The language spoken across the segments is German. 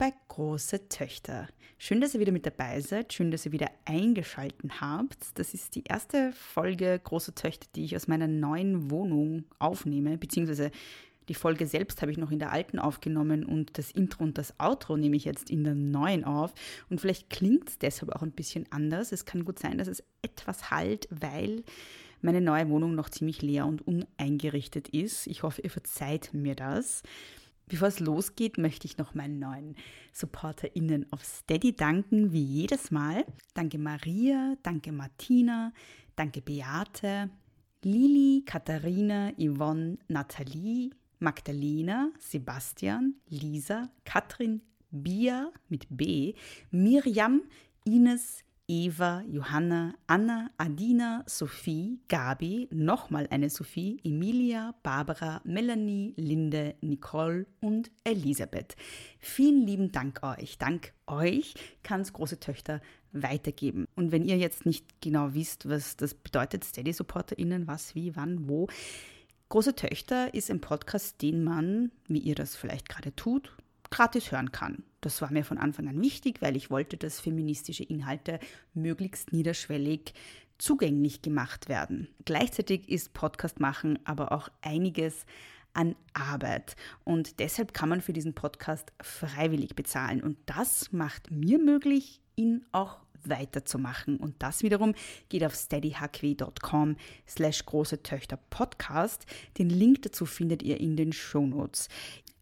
bei Große Töchter. Schön, dass ihr wieder mit dabei seid, schön, dass ihr wieder eingeschaltet habt. Das ist die erste Folge Große Töchter, die ich aus meiner neuen Wohnung aufnehme, beziehungsweise die Folge selbst habe ich noch in der alten aufgenommen und das Intro und das Outro nehme ich jetzt in der neuen auf. Und vielleicht klingt es deshalb auch ein bisschen anders. Es kann gut sein, dass es etwas halt, weil meine neue Wohnung noch ziemlich leer und uneingerichtet ist. Ich hoffe, ihr verzeiht mir das. Bevor es losgeht, möchte ich noch meinen neuen SupporterInnen auf Steady danken, wie jedes Mal. Danke Maria, danke Martina, danke Beate, Lili, Katharina, Yvonne, Nathalie, Magdalena, Sebastian, Lisa, Katrin, Bia mit B, Miriam, Ines, Eva, Johanna, Anna, Adina, Sophie, Gabi, nochmal eine Sophie, Emilia, Barbara, Melanie, Linde, Nicole und Elisabeth. Vielen lieben Dank euch. Dank euch kann es große Töchter weitergeben. Und wenn ihr jetzt nicht genau wisst, was das bedeutet, Steady-SupporterInnen, was, wie, wann, wo, Große Töchter ist ein Podcast, den man, wie ihr das vielleicht gerade tut, gratis hören kann. Das war mir von Anfang an wichtig, weil ich wollte, dass feministische Inhalte möglichst niederschwellig zugänglich gemacht werden. Gleichzeitig ist Podcast machen aber auch einiges an Arbeit. Und deshalb kann man für diesen Podcast freiwillig bezahlen. Und das macht mir möglich, ihn auch weiterzumachen. Und das wiederum geht auf steadyhq.com slash große Töchter Podcast. Den Link dazu findet ihr in den Shownotes.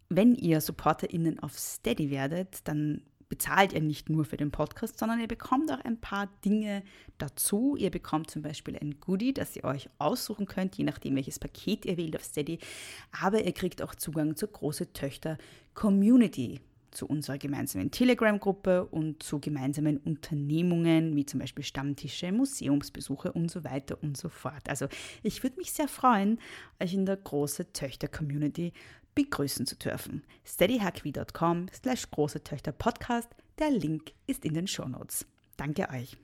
Wenn ihr SupporterInnen auf Steady werdet, dann bezahlt ihr nicht nur für den Podcast, sondern ihr bekommt auch ein paar Dinge dazu. Ihr bekommt zum Beispiel ein Goodie, das ihr euch aussuchen könnt, je nachdem, welches Paket ihr wählt auf Steady. Aber ihr kriegt auch Zugang zur große Töchter Community zu unserer gemeinsamen Telegram-Gruppe und zu gemeinsamen Unternehmungen, wie zum Beispiel Stammtische, Museumsbesuche und so weiter und so fort. Also ich würde mich sehr freuen, euch in der große Töchter-Community begrüßen zu dürfen. steadyhackwie.com slash große Töchter Podcast. Der Link ist in den Shownotes. Danke euch.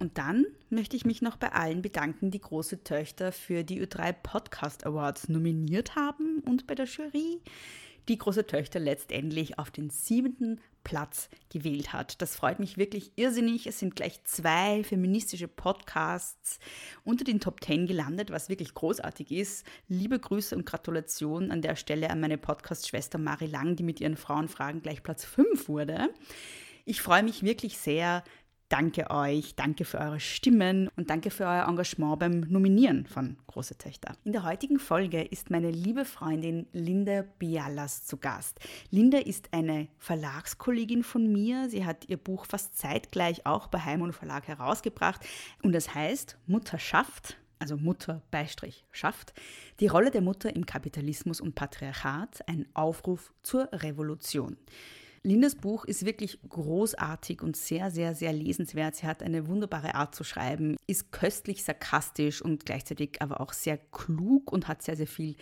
Und dann möchte ich mich noch bei allen bedanken, die große Töchter für die Ö3 Podcast Awards nominiert haben und bei der Jury die große Töchter letztendlich auf den siebenten Platz gewählt hat. Das freut mich wirklich irrsinnig. Es sind gleich zwei feministische Podcasts unter den Top Ten gelandet, was wirklich großartig ist. Liebe Grüße und Gratulation an der Stelle an meine Podcast-Schwester Mari Lang, die mit ihren Frauenfragen gleich Platz 5 wurde. Ich freue mich wirklich sehr, Danke euch, danke für eure Stimmen und danke für euer Engagement beim Nominieren von Große Töchter. In der heutigen Folge ist meine liebe Freundin Linda Bialas zu Gast. Linda ist eine Verlagskollegin von mir. Sie hat ihr Buch fast zeitgleich auch bei Heim und Verlag herausgebracht und das heißt Mutterschaft also Mutter Beistrich schafft, die Rolle der Mutter im Kapitalismus und Patriarchat, ein Aufruf zur Revolution. Lindas Buch ist wirklich großartig und sehr, sehr, sehr lesenswert. Sie hat eine wunderbare Art zu schreiben, ist köstlich sarkastisch und gleichzeitig aber auch sehr klug und hat sehr, sehr viel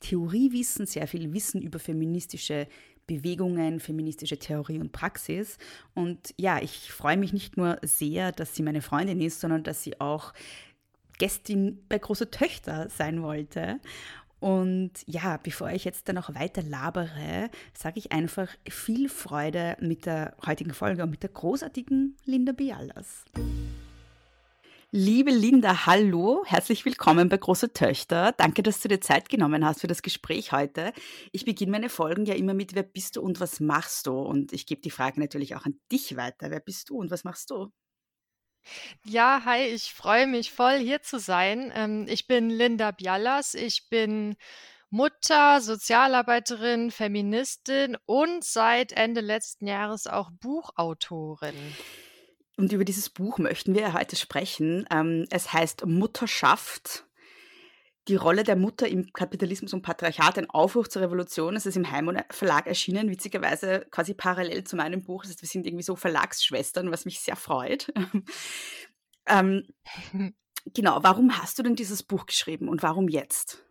Theoriewissen, sehr viel Wissen über feministische Bewegungen, feministische Theorie und Praxis. Und ja, ich freue mich nicht nur sehr, dass sie meine Freundin ist, sondern dass sie auch Gästin bei Große Töchter sein wollte. Und ja, bevor ich jetzt dann noch weiter labere, sage ich einfach viel Freude mit der heutigen Folge und mit der großartigen Linda Bialas. Liebe Linda, hallo, herzlich willkommen bei Große Töchter. Danke, dass du dir Zeit genommen hast für das Gespräch heute. Ich beginne meine Folgen ja immer mit, wer bist du und was machst du? Und ich gebe die Frage natürlich auch an dich weiter. Wer bist du und was machst du? Ja, hi, ich freue mich voll hier zu sein. Ähm, ich bin Linda Bialas. Ich bin Mutter, Sozialarbeiterin, Feministin und seit Ende letzten Jahres auch Buchautorin. Und über dieses Buch möchten wir heute sprechen. Ähm, es heißt Mutterschaft. Die Rolle der Mutter im Kapitalismus und Patriarchat, ein Aufruf zur Revolution. Es ist im Heimon Verlag erschienen, witzigerweise quasi parallel zu meinem Buch. Das heißt, wir sind irgendwie so Verlagsschwestern, was mich sehr freut. ähm, genau, warum hast du denn dieses Buch geschrieben und warum jetzt?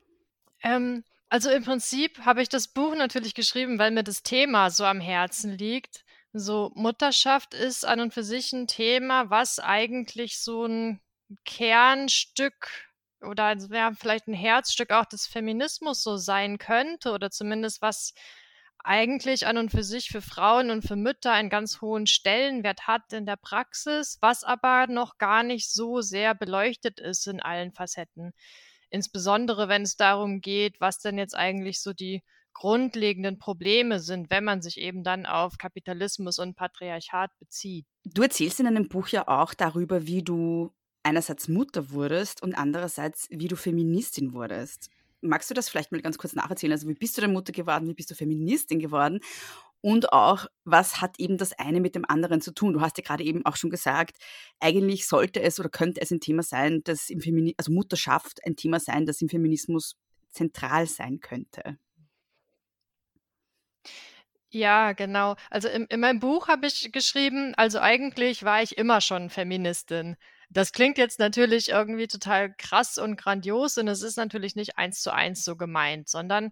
Ähm, also im Prinzip habe ich das Buch natürlich geschrieben, weil mir das Thema so am Herzen liegt. So Mutterschaft ist an und für sich ein Thema, was eigentlich so ein Kernstück oder ja, vielleicht ein Herzstück auch des Feminismus so sein könnte oder zumindest was eigentlich an und für sich für Frauen und für Mütter einen ganz hohen Stellenwert hat in der Praxis, was aber noch gar nicht so sehr beleuchtet ist in allen Facetten. Insbesondere wenn es darum geht, was denn jetzt eigentlich so die grundlegenden Probleme sind, wenn man sich eben dann auf Kapitalismus und Patriarchat bezieht. Du erzählst in einem Buch ja auch darüber, wie du einerseits Mutter wurdest und andererseits, wie du Feministin wurdest. Magst du das vielleicht mal ganz kurz nacherzählen? Also, wie bist du denn Mutter geworden? Wie bist du Feministin geworden? Und auch, was hat eben das eine mit dem anderen zu tun? Du hast ja gerade eben auch schon gesagt, eigentlich sollte es oder könnte es ein Thema sein, das im Feminismus, also Mutterschaft ein Thema sein, das im Feminismus zentral sein könnte. Ja, genau. Also in, in meinem Buch habe ich geschrieben, also eigentlich war ich immer schon Feministin. Das klingt jetzt natürlich irgendwie total krass und grandios und es ist natürlich nicht eins zu eins so gemeint, sondern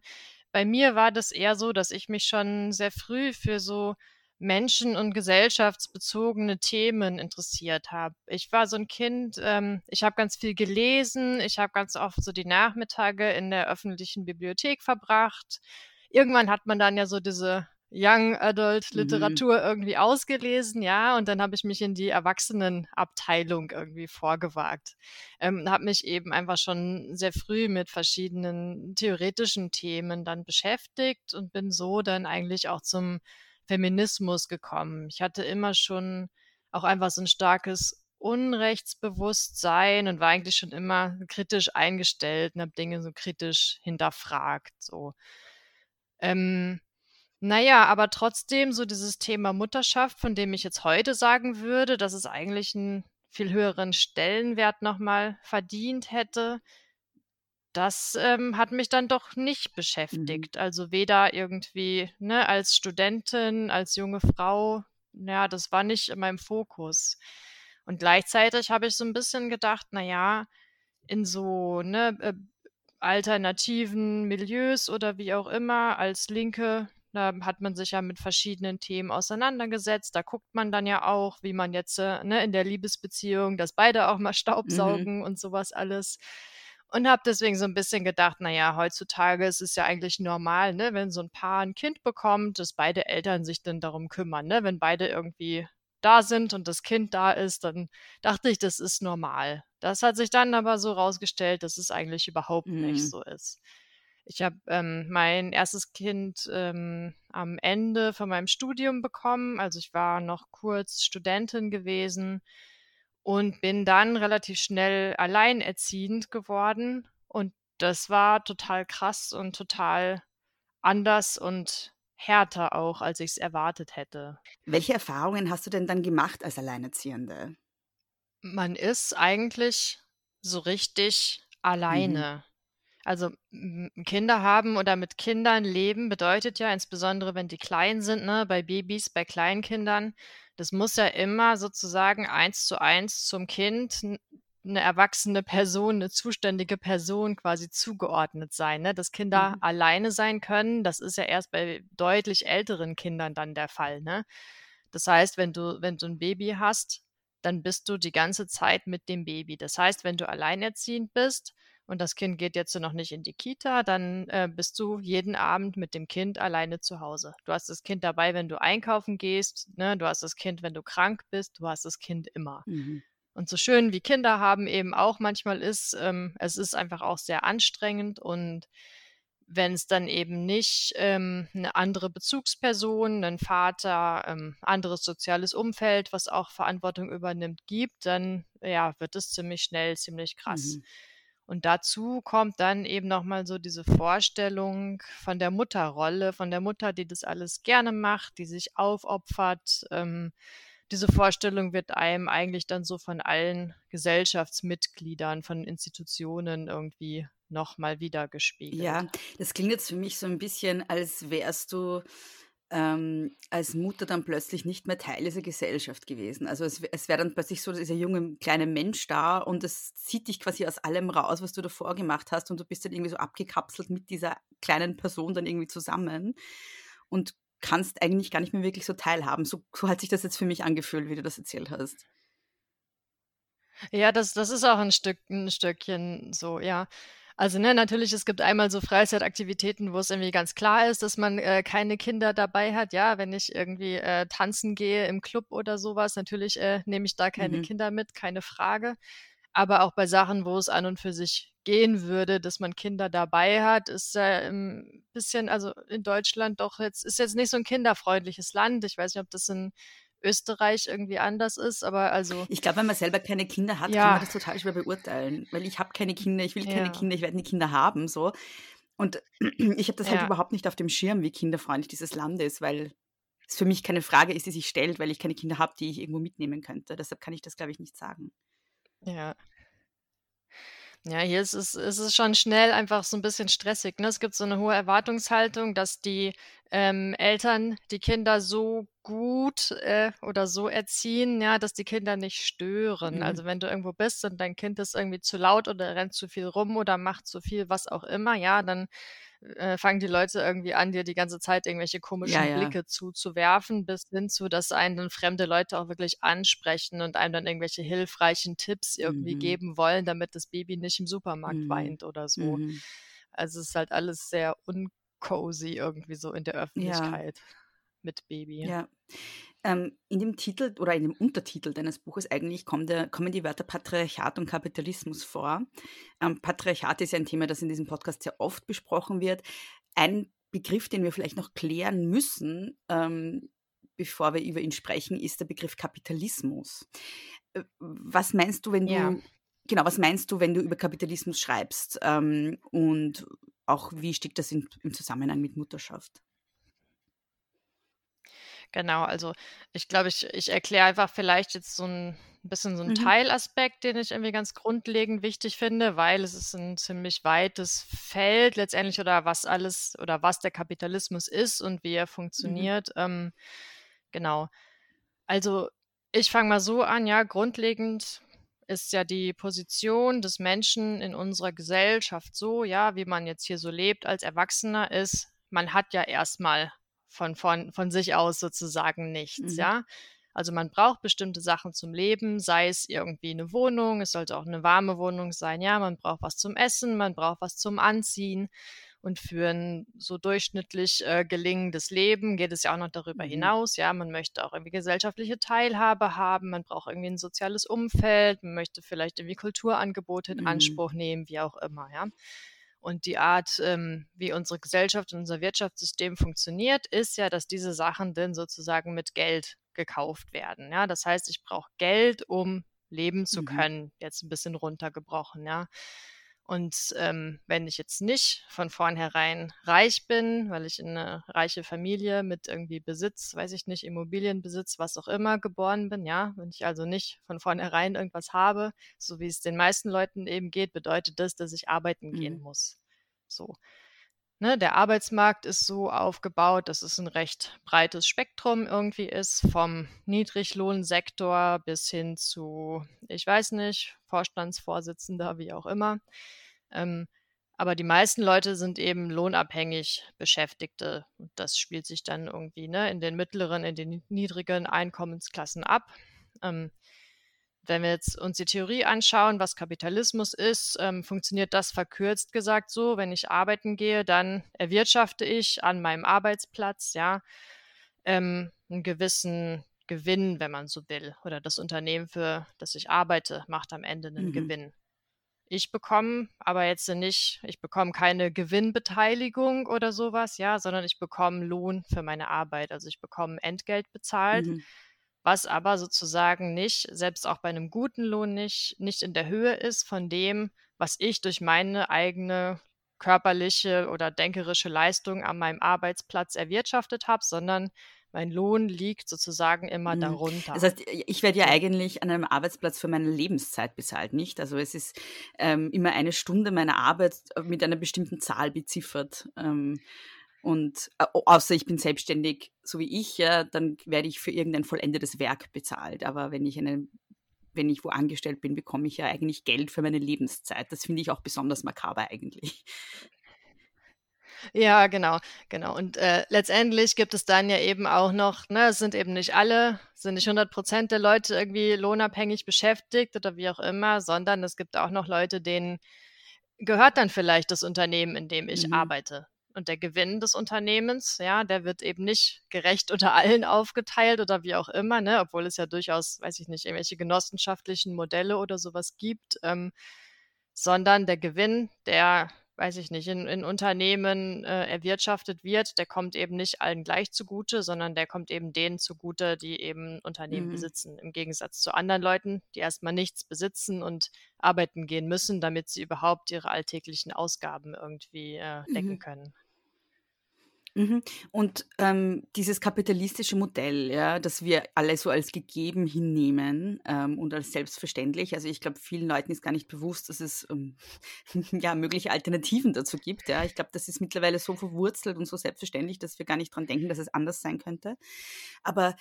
bei mir war das eher so, dass ich mich schon sehr früh für so menschen- und gesellschaftsbezogene Themen interessiert habe. Ich war so ein Kind, ähm, ich habe ganz viel gelesen, ich habe ganz oft so die Nachmittage in der öffentlichen Bibliothek verbracht. Irgendwann hat man dann ja so diese Young Adult mhm. Literatur mhm. irgendwie ausgelesen, ja, und dann habe ich mich in die Erwachsenenabteilung irgendwie vorgewagt. Ähm, habe mich eben einfach schon sehr früh mit verschiedenen theoretischen Themen dann beschäftigt und bin so dann eigentlich auch zum Feminismus gekommen. Ich hatte immer schon auch einfach so ein starkes Unrechtsbewusstsein und war eigentlich schon immer kritisch eingestellt und habe Dinge so kritisch hinterfragt. So. Ähm, naja, aber trotzdem so dieses Thema Mutterschaft, von dem ich jetzt heute sagen würde, dass es eigentlich einen viel höheren Stellenwert nochmal verdient hätte, das ähm, hat mich dann doch nicht mhm. beschäftigt. Mhm. Also weder irgendwie ne, als Studentin, als junge Frau, ja, das war nicht in meinem Fokus. Und gleichzeitig habe ich so ein bisschen gedacht, naja, in so ne, äh, alternativen Milieus oder wie auch immer, als Linke da hat man sich ja mit verschiedenen Themen auseinandergesetzt. Da guckt man dann ja auch, wie man jetzt äh, ne, in der Liebesbeziehung, dass beide auch mal Staubsaugen mhm. und sowas alles. Und habe deswegen so ein bisschen gedacht, naja, heutzutage ist es ja eigentlich normal, ne, wenn so ein Paar ein Kind bekommt, dass beide Eltern sich dann darum kümmern. Ne? Wenn beide irgendwie da sind und das Kind da ist, dann dachte ich, das ist normal. Das hat sich dann aber so rausgestellt, dass es eigentlich überhaupt mhm. nicht so ist. Ich habe ähm, mein erstes Kind ähm, am Ende von meinem Studium bekommen. Also ich war noch kurz Studentin gewesen und bin dann relativ schnell alleinerziehend geworden. Und das war total krass und total anders und härter auch, als ich es erwartet hätte. Welche Erfahrungen hast du denn dann gemacht als Alleinerziehende? Man ist eigentlich so richtig mhm. alleine. Mhm. Also Kinder haben oder mit Kindern leben bedeutet ja, insbesondere wenn die klein sind, ne, bei Babys, bei Kleinkindern, das muss ja immer sozusagen eins zu eins zum Kind eine erwachsene Person, eine zuständige Person quasi zugeordnet sein, ne? Dass Kinder mhm. alleine sein können, das ist ja erst bei deutlich älteren Kindern dann der Fall, ne? Das heißt, wenn du, wenn du ein Baby hast, dann bist du die ganze Zeit mit dem Baby. Das heißt, wenn du alleinerziehend bist, und das Kind geht jetzt noch nicht in die Kita, dann äh, bist du jeden Abend mit dem Kind alleine zu Hause. Du hast das Kind dabei, wenn du einkaufen gehst, ne? du hast das Kind, wenn du krank bist, du hast das Kind immer. Mhm. Und so schön wie Kinder haben eben auch manchmal ist, ähm, es ist einfach auch sehr anstrengend und wenn es dann eben nicht ähm, eine andere Bezugsperson, einen Vater, ähm, anderes soziales Umfeld, was auch Verantwortung übernimmt, gibt, dann ja, wird es ziemlich schnell, ziemlich krass. Mhm. Und dazu kommt dann eben nochmal so diese Vorstellung von der Mutterrolle, von der Mutter, die das alles gerne macht, die sich aufopfert. Ähm, diese Vorstellung wird einem eigentlich dann so von allen Gesellschaftsmitgliedern, von Institutionen irgendwie nochmal wieder gespiegelt. Ja, das klingt jetzt für mich so ein bisschen, als wärst du ähm, als Mutter dann plötzlich nicht mehr Teil dieser Gesellschaft gewesen. Also es, es wäre dann plötzlich so, dieser junge kleine Mensch da und es zieht dich quasi aus allem raus, was du davor gemacht hast und du bist dann irgendwie so abgekapselt mit dieser kleinen Person dann irgendwie zusammen und kannst eigentlich gar nicht mehr wirklich so teilhaben. So, so hat sich das jetzt für mich angefühlt, wie du das erzählt hast. Ja, das, das ist auch ein Stück, ein Stückchen so, ja. Also, ne, natürlich, es gibt einmal so Freizeitaktivitäten, wo es irgendwie ganz klar ist, dass man äh, keine Kinder dabei hat. Ja, wenn ich irgendwie äh, tanzen gehe im Club oder sowas, natürlich äh, nehme ich da keine mhm. Kinder mit, keine Frage. Aber auch bei Sachen, wo es an und für sich gehen würde, dass man Kinder dabei hat, ist ja ein bisschen, also in Deutschland doch jetzt, ist jetzt nicht so ein kinderfreundliches Land. Ich weiß nicht, ob das in Österreich irgendwie anders ist, aber also. Ich glaube, wenn man selber keine Kinder hat, ja. kann man das total schwer beurteilen, weil ich habe keine Kinder, ich will keine ja. Kinder, ich werde nie Kinder haben, so. Und ich habe das halt ja. halt überhaupt nicht auf dem Schirm, wie kinderfreundlich dieses Land ist, weil es für mich keine Frage ist, die sich stellt, weil ich keine Kinder habe, die ich irgendwo mitnehmen könnte. Deshalb kann ich das, glaube ich, nicht sagen. Ja. Ja, hier ist es, ist es schon schnell einfach so ein bisschen stressig. Ne? Es gibt so eine hohe Erwartungshaltung, dass die ähm, Eltern die Kinder so gut äh, oder so erziehen, ja, dass die Kinder nicht stören. Mhm. Also wenn du irgendwo bist und dein Kind ist irgendwie zu laut oder rennt zu viel rum oder macht zu viel, was auch immer, ja, dann äh, fangen die Leute irgendwie an, dir die ganze Zeit irgendwelche komischen ja, ja. Blicke zuzuwerfen, bis hin zu, dass einen dann fremde Leute auch wirklich ansprechen und einem dann irgendwelche hilfreichen Tipps irgendwie mhm. geben wollen, damit das Baby nicht im Supermarkt mhm. weint oder so. Mhm. Also es ist halt alles sehr uncozy irgendwie so in der Öffentlichkeit ja. Mit Baby. Ja. Ähm, in dem Titel oder in dem Untertitel deines Buches eigentlich kommen, der, kommen die Wörter Patriarchat und Kapitalismus vor. Ähm, Patriarchat ist ja ein Thema, das in diesem Podcast sehr oft besprochen wird. Ein Begriff, den wir vielleicht noch klären müssen, ähm, bevor wir über ihn sprechen, ist der Begriff Kapitalismus. Äh, was meinst du, wenn du ja. genau, was meinst du, wenn du über Kapitalismus schreibst? Ähm, und auch wie steht das in, im Zusammenhang mit Mutterschaft? Genau, also ich glaube, ich, ich erkläre einfach vielleicht jetzt so ein bisschen so einen Mhm. Teilaspekt, den ich irgendwie ganz grundlegend wichtig finde, weil es ist ein ziemlich weites Feld letztendlich oder was alles oder was der Kapitalismus ist und wie er Mhm. funktioniert. Ähm, genau. Also ich fange mal so an, ja, grundlegend ist ja die Position des Menschen in unserer Gesellschaft so, ja, wie man jetzt hier so lebt als Erwachsener ist, man hat ja erstmal von, von, von sich aus sozusagen nichts, mhm. ja. Also man braucht bestimmte Sachen zum Leben, sei es irgendwie eine Wohnung, es sollte auch eine warme Wohnung sein, ja, man braucht was zum Essen, man braucht was zum Anziehen. Und für ein so durchschnittlich äh, gelingendes Leben geht es ja auch noch darüber mhm. hinaus. Ja, man möchte auch irgendwie gesellschaftliche Teilhabe haben, man braucht irgendwie ein soziales Umfeld, man möchte vielleicht irgendwie Kulturangebote in mhm. Anspruch nehmen, wie auch immer, ja. Und die Art, ähm, wie unsere Gesellschaft und unser Wirtschaftssystem funktioniert, ist ja, dass diese Sachen dann sozusagen mit Geld gekauft werden. Ja, das heißt, ich brauche Geld, um leben zu mhm. können. Jetzt ein bisschen runtergebrochen, ja. Und ähm, wenn ich jetzt nicht von vornherein reich bin, weil ich in eine reiche Familie mit irgendwie Besitz, weiß ich nicht, Immobilienbesitz, was auch immer geboren bin, ja, wenn ich also nicht von vornherein irgendwas habe, so wie es den meisten Leuten eben geht, bedeutet das, dass ich arbeiten mhm. gehen muss. So. Ne, der Arbeitsmarkt ist so aufgebaut, dass es ein recht breites Spektrum irgendwie ist, vom Niedriglohnsektor bis hin zu, ich weiß nicht, Vorstandsvorsitzender, wie auch immer. Ähm, aber die meisten Leute sind eben lohnabhängig Beschäftigte. Und das spielt sich dann irgendwie ne, in den mittleren, in den niedrigen Einkommensklassen ab. Ähm, wenn wir jetzt uns die Theorie anschauen, was Kapitalismus ist, ähm, funktioniert das verkürzt gesagt so, wenn ich arbeiten gehe, dann erwirtschafte ich an meinem Arbeitsplatz ja ähm, einen gewissen Gewinn, wenn man so will. Oder das Unternehmen, für das ich arbeite, macht am Ende einen mhm. Gewinn. ich bekomme aber jetzt nicht, ich bekomme keine Gewinnbeteiligung oder sowas, ja, sondern ich bekomme Lohn für meine Arbeit. Also ich bekomme Entgelt bezahlt, mhm. Was aber sozusagen nicht, selbst auch bei einem guten Lohn nicht, nicht in der Höhe ist von dem, was ich durch meine eigene körperliche oder denkerische Leistung an meinem Arbeitsplatz erwirtschaftet habe, sondern mein Lohn liegt sozusagen immer mhm. darunter. Das heißt, ich werde ja eigentlich an einem Arbeitsplatz für meine Lebenszeit bezahlt, nicht? Also es ist ähm, immer eine Stunde meiner Arbeit äh, mit einer bestimmten Zahl beziffert. Ähm, und äh, außer ich bin selbstständig, so wie ich, ja, dann werde ich für irgendein vollendetes Werk bezahlt. Aber wenn ich eine wenn ich wo angestellt bin, bekomme ich ja eigentlich Geld für meine Lebenszeit. Das finde ich auch besonders makaber eigentlich. Ja, genau, genau. Und äh, letztendlich gibt es dann ja eben auch noch, ne, es sind eben nicht alle, sind nicht 100 Prozent der Leute irgendwie lohnabhängig beschäftigt oder wie auch immer, sondern es gibt auch noch Leute, denen gehört dann vielleicht das Unternehmen, in dem ich mhm. arbeite. Und der Gewinn des Unternehmens, ja, der wird eben nicht gerecht unter allen aufgeteilt oder wie auch immer, ne, obwohl es ja durchaus, weiß ich nicht, irgendwelche genossenschaftlichen Modelle oder sowas gibt, ähm, sondern der Gewinn, der weiß ich nicht, in, in Unternehmen äh, erwirtschaftet wird, der kommt eben nicht allen gleich zugute, sondern der kommt eben denen zugute, die eben Unternehmen mhm. besitzen. Im Gegensatz zu anderen Leuten, die erstmal nichts besitzen und arbeiten gehen müssen, damit sie überhaupt ihre alltäglichen Ausgaben irgendwie äh, decken mhm. können. Mhm. Und ähm, dieses kapitalistische Modell, ja, das wir alle so als gegeben hinnehmen ähm, und als selbstverständlich. Also ich glaube, vielen Leuten ist gar nicht bewusst, dass es ähm, ja mögliche Alternativen dazu gibt. Ja, ich glaube, das ist mittlerweile so verwurzelt und so selbstverständlich, dass wir gar nicht dran denken, dass es anders sein könnte. Aber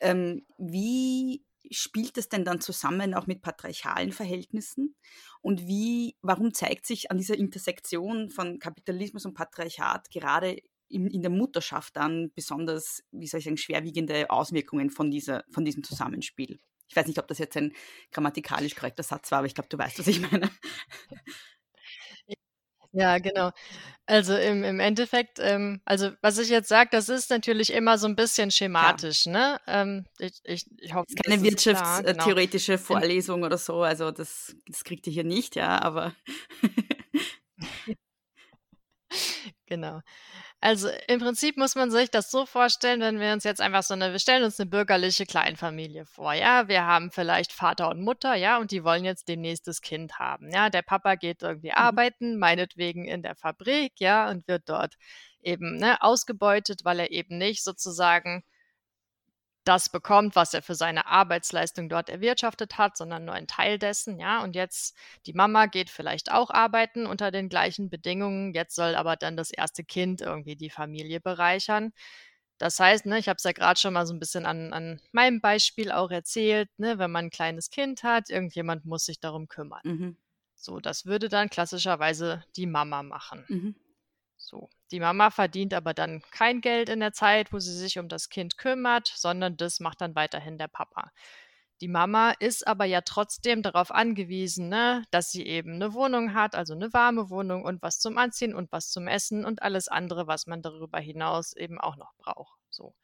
ähm, wie spielt das denn dann zusammen auch mit patriarchalen Verhältnissen? Und wie, warum zeigt sich an dieser Intersektion von Kapitalismus und Patriarchat gerade in, in der Mutterschaft dann besonders, wie soll ich sagen, schwerwiegende Auswirkungen von, dieser, von diesem Zusammenspiel. Ich weiß nicht, ob das jetzt ein grammatikalisch korrekter Satz war, aber ich glaube, du weißt, was ich meine. Ja, genau. Also im, im Endeffekt, ähm, also was ich jetzt sage, das ist natürlich immer so ein bisschen schematisch, ja. ne? Ähm, ich, ich, ich hoffe, das ist keine wirtschaftstheoretische genau. Vorlesung oder so, also das, das kriegt ihr hier nicht, ja, aber. genau. Also im Prinzip muss man sich das so vorstellen, wenn wir uns jetzt einfach so eine, wir stellen uns eine bürgerliche Kleinfamilie vor, ja. Wir haben vielleicht Vater und Mutter, ja, und die wollen jetzt demnächst das Kind haben, ja. Der Papa geht irgendwie mhm. arbeiten, meinetwegen in der Fabrik, ja, und wird dort eben ne, ausgebeutet, weil er eben nicht sozusagen das bekommt, was er für seine Arbeitsleistung dort erwirtschaftet hat, sondern nur ein Teil dessen, ja. Und jetzt die Mama geht vielleicht auch arbeiten unter den gleichen Bedingungen. Jetzt soll aber dann das erste Kind irgendwie die Familie bereichern. Das heißt, ne, ich habe es ja gerade schon mal so ein bisschen an, an meinem Beispiel auch erzählt, ne, wenn man ein kleines Kind hat, irgendjemand muss sich darum kümmern. Mhm. So, das würde dann klassischerweise die Mama machen. Mhm. So. Die Mama verdient aber dann kein Geld in der Zeit, wo sie sich um das Kind kümmert, sondern das macht dann weiterhin der Papa. Die Mama ist aber ja trotzdem darauf angewiesen, ne, dass sie eben eine Wohnung hat, also eine warme Wohnung und was zum Anziehen und was zum Essen und alles andere, was man darüber hinaus eben auch noch braucht. So.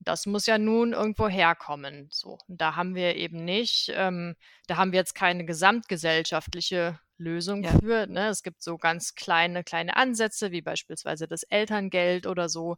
Das muss ja nun irgendwo herkommen. So. Und da haben wir eben nicht, ähm, da haben wir jetzt keine gesamtgesellschaftliche Lösung ja. für. Ne? Es gibt so ganz kleine, kleine Ansätze, wie beispielsweise das Elterngeld oder so.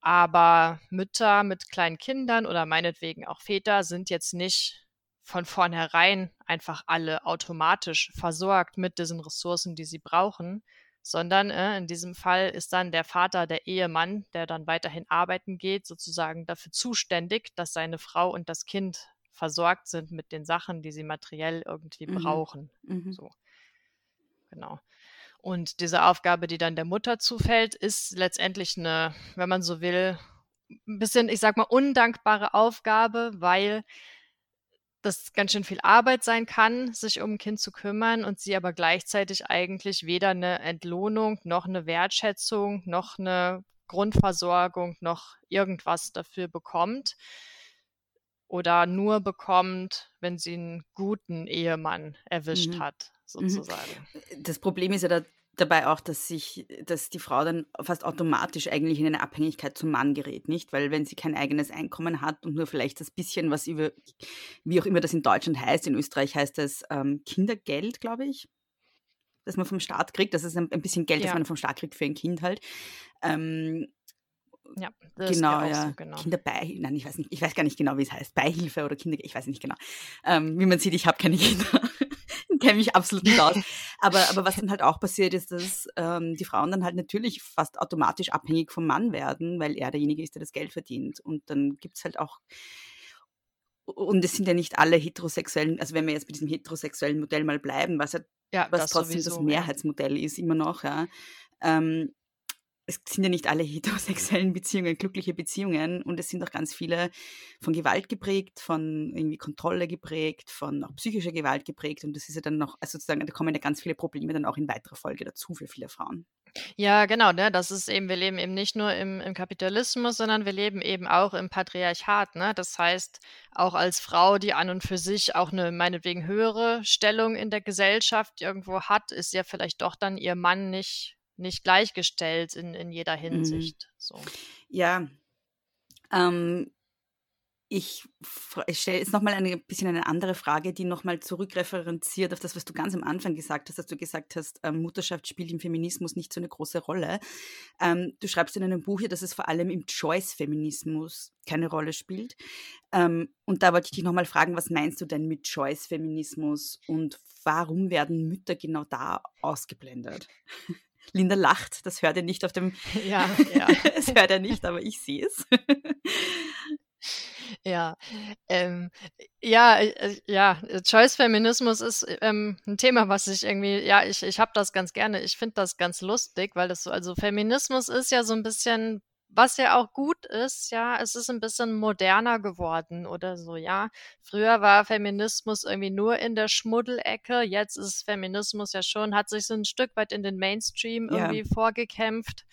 Aber Mütter mit kleinen Kindern oder meinetwegen auch Väter sind jetzt nicht von vornherein einfach alle automatisch versorgt mit diesen Ressourcen, die sie brauchen, sondern äh, in diesem Fall ist dann der Vater, der Ehemann, der dann weiterhin arbeiten geht, sozusagen dafür zuständig, dass seine Frau und das Kind versorgt sind mit den Sachen, die sie materiell irgendwie mhm. brauchen. Mhm. So. Genau. Und diese Aufgabe, die dann der Mutter zufällt, ist letztendlich eine, wenn man so will, ein bisschen, ich sag mal, undankbare Aufgabe, weil das ganz schön viel Arbeit sein kann, sich um ein Kind zu kümmern und sie aber gleichzeitig eigentlich weder eine Entlohnung noch eine Wertschätzung noch eine Grundversorgung noch irgendwas dafür bekommt oder nur bekommt, wenn sie einen guten Ehemann erwischt mhm. hat, sozusagen. Das Problem ist ja da dabei auch, dass sich, dass die Frau dann fast automatisch eigentlich in eine Abhängigkeit zum Mann gerät, nicht? Weil wenn sie kein eigenes Einkommen hat und nur vielleicht das bisschen, was über, wie auch immer das in Deutschland heißt, in Österreich heißt es ähm, Kindergeld, glaube ich, dass man vom Staat kriegt. Das ist ein, ein bisschen Geld, ja. das man vom Staat kriegt für ein Kind halt. Ähm, ja, genau, ja. So, genau. Kinderbeihilfe, nein, ich weiß nicht, ich weiß gar nicht genau, wie es heißt. Beihilfe oder Kinder, ich weiß nicht genau. Ähm, wie man sieht, ich habe keine Kinder. kenne mich absolut nicht aus. Aber, aber was dann halt auch passiert ist, dass ähm, die Frauen dann halt natürlich fast automatisch abhängig vom Mann werden, weil er derjenige ist, der das Geld verdient. Und dann gibt es halt auch und es sind ja nicht alle heterosexuellen, also wenn wir jetzt bei diesem heterosexuellen Modell mal bleiben, was, halt, ja, was trotzdem sowieso, das Mehrheitsmodell ja. ist, immer noch, ja, ähm, es sind ja nicht alle heterosexuellen Beziehungen glückliche Beziehungen und es sind auch ganz viele von Gewalt geprägt, von irgendwie Kontrolle geprägt, von auch psychischer Gewalt geprägt und das ist ja dann noch, also sozusagen, da kommen ja ganz viele Probleme dann auch in weiterer Folge dazu für viele Frauen. Ja, genau, ne? Das ist eben, wir leben eben nicht nur im, im Kapitalismus, sondern wir leben eben auch im Patriarchat, ne? Das heißt, auch als Frau, die an und für sich auch eine meinetwegen höhere Stellung in der Gesellschaft irgendwo hat, ist ja vielleicht doch dann ihr Mann nicht nicht gleichgestellt in, in jeder mhm. Hinsicht. Mhm. So. Ja, ähm, ich, ich stelle jetzt nochmal ein bisschen eine andere Frage, die nochmal zurückreferenziert auf das, was du ganz am Anfang gesagt hast, dass du gesagt hast, ähm, Mutterschaft spielt im Feminismus nicht so eine große Rolle. Ähm, du schreibst in einem Buch hier, dass es vor allem im Choice-Feminismus keine Rolle spielt. Ähm, und da wollte ich dich nochmal fragen, was meinst du denn mit Choice-Feminismus und warum werden Mütter genau da ausgeblendet? Linda lacht, das hört ihr nicht auf dem. Ja, ja. es hört er nicht, aber ich sehe es. Ja, ähm, ja, äh, ja, Choice-Feminismus ist ähm, ein Thema, was ich irgendwie, ja, ich, ich habe das ganz gerne. Ich finde das ganz lustig, weil das so, also Feminismus ist ja so ein bisschen was ja auch gut ist, ja, es ist ein bisschen moderner geworden oder so, ja. Früher war Feminismus irgendwie nur in der Schmuddelecke, jetzt ist Feminismus ja schon, hat sich so ein Stück weit in den Mainstream irgendwie ja. vorgekämpft.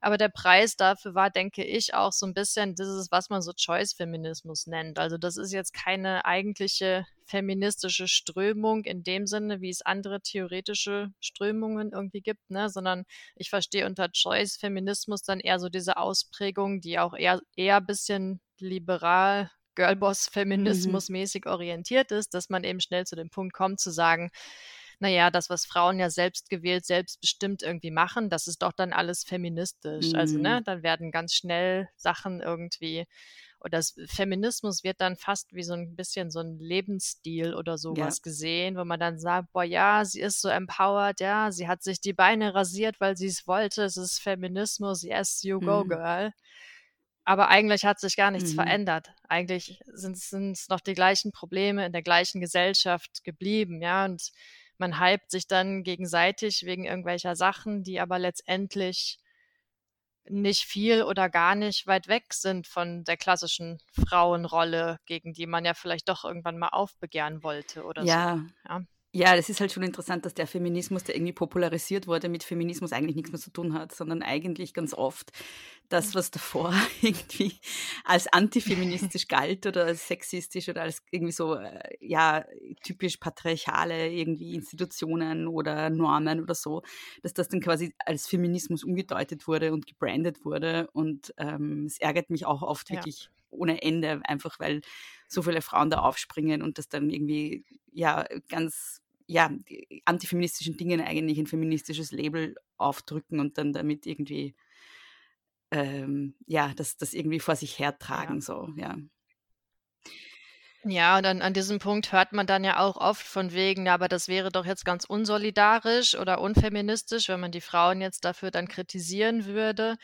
Aber der Preis dafür war, denke ich, auch so ein bisschen dieses, was man so Choice-Feminismus nennt. Also das ist jetzt keine eigentliche feministische Strömung in dem Sinne, wie es andere theoretische Strömungen irgendwie gibt, ne? sondern ich verstehe unter Choice-Feminismus dann eher so diese Ausprägung, die auch eher, eher bisschen liberal Girlboss-Feminismus mhm. mäßig orientiert ist, dass man eben schnell zu dem Punkt kommt zu sagen, naja, das, was Frauen ja selbst gewählt, selbstbestimmt irgendwie machen, das ist doch dann alles feministisch. Mhm. Also, ne, mhm. dann werden ganz schnell Sachen irgendwie oder das Feminismus wird dann fast wie so ein bisschen so ein Lebensstil oder sowas ja. gesehen, wo man dann sagt, boah, ja, sie ist so empowered, ja, sie hat sich die Beine rasiert, weil sie es wollte, es ist Feminismus, yes, you go, mhm. girl. Aber eigentlich hat sich gar nichts mhm. verändert. Eigentlich sind es noch die gleichen Probleme in der gleichen Gesellschaft geblieben, ja, und man hypt sich dann gegenseitig wegen irgendwelcher Sachen, die aber letztendlich nicht viel oder gar nicht weit weg sind von der klassischen Frauenrolle, gegen die man ja vielleicht doch irgendwann mal aufbegehren wollte oder ja. so. Ja. Ja, das ist halt schon interessant, dass der Feminismus, der irgendwie popularisiert wurde, mit Feminismus eigentlich nichts mehr zu tun hat, sondern eigentlich ganz oft das, was davor irgendwie als antifeministisch galt oder als sexistisch oder als irgendwie so, äh, ja, typisch patriarchale irgendwie Institutionen oder Normen oder so, dass das dann quasi als Feminismus umgedeutet wurde und gebrandet wurde. Und ähm, es ärgert mich auch oft ja. wirklich ohne Ende, einfach weil so viele Frauen da aufspringen und das dann irgendwie, ja, ganz ja, antifeministischen Dingen eigentlich ein feministisches Label aufdrücken und dann damit irgendwie, ähm, ja, das, das irgendwie vor sich hertragen, ja. so, ja. Ja, und dann an diesem Punkt hört man dann ja auch oft von wegen, ja, aber das wäre doch jetzt ganz unsolidarisch oder unfeministisch, wenn man die Frauen jetzt dafür dann kritisieren würde.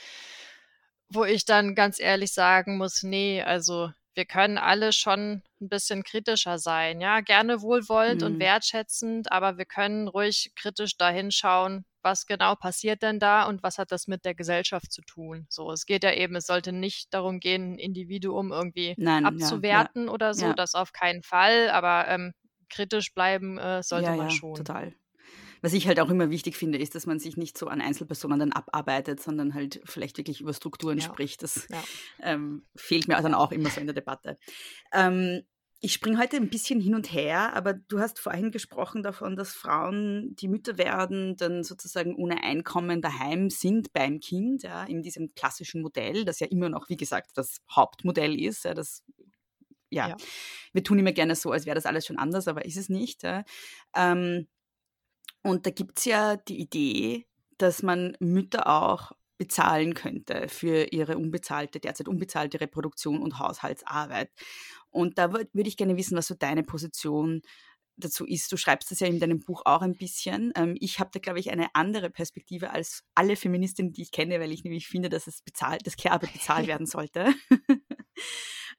Wo ich dann ganz ehrlich sagen muss, nee, also wir können alle schon ein bisschen kritischer sein, ja, gerne wohlwollend mhm. und wertschätzend, aber wir können ruhig kritisch dahin schauen, was genau passiert denn da und was hat das mit der Gesellschaft zu tun? So, es geht ja eben, es sollte nicht darum gehen, ein Individuum irgendwie Nein, abzuwerten ja, ja, oder so, ja. das auf keinen Fall, aber ähm, kritisch bleiben äh, sollte man schon. Total was ich halt auch immer wichtig finde, ist, dass man sich nicht so an Einzelpersonen dann abarbeitet, sondern halt vielleicht wirklich über Strukturen ja. spricht. Das ja. ähm, fehlt mir dann auch immer so in der Debatte. Ähm, ich springe heute ein bisschen hin und her, aber du hast vorhin gesprochen davon, dass Frauen, die Mütter werden, dann sozusagen ohne Einkommen daheim sind beim Kind, ja, in diesem klassischen Modell, das ja immer noch, wie gesagt, das Hauptmodell ist. Ja, das, ja. ja. wir tun immer gerne so, als wäre das alles schon anders, aber ist es nicht. Ja. Ähm, und da gibt es ja die Idee, dass man Mütter auch bezahlen könnte für ihre unbezahlte, derzeit unbezahlte Reproduktion und Haushaltsarbeit. Und da würde ich gerne wissen, was so deine Position dazu ist. Du schreibst das ja in deinem Buch auch ein bisschen. Ähm, ich habe da, glaube ich, eine andere Perspektive als alle Feministinnen, die ich kenne, weil ich nämlich finde, dass es bezahlt, dass Care-Arbeit bezahlt werden sollte.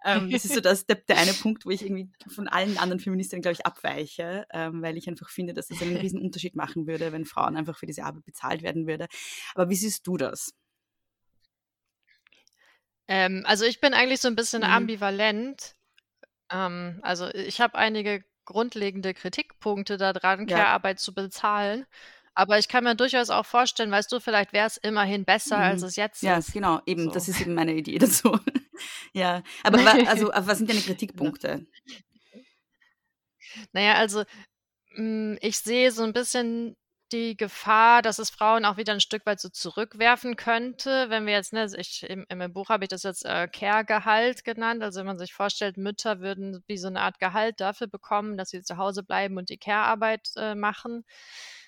Ähm, das ist so das, der, der, eine Punkt, wo ich irgendwie von allen anderen Feministinnen, glaube ich, abweiche, ähm, weil ich einfach finde, dass es einen riesen Unterschied machen würde, wenn Frauen einfach für diese Arbeit bezahlt werden würde. Aber wie siehst du das? Ähm, also ich bin eigentlich so ein bisschen mhm. ambivalent ähm, also ich habe einige grundlegende Kritikpunkte daran, Ja. Care-Arbeit zu bezahlen. Aber ich kann mir durchaus auch vorstellen, weißt du, vielleicht wäre es immerhin besser, als mhm. es jetzt Ja, ist. genau, eben, das ist eben meine Idee dazu. Ja, aber wa also, was sind deine Kritikpunkte? Naja, also, hm, ich sehe so ein bisschen die Gefahr, dass es Frauen auch wieder ein Stück weit so zurückwerfen könnte, wenn wir jetzt, ne, ich, im, im Buch habe ich das jetzt äh, Care-Gehalt genannt, also wenn man sich vorstellt, Mütter würden wie so eine Art Gehalt dafür bekommen, dass sie zu Hause bleiben und die Care-Arbeit äh, machen.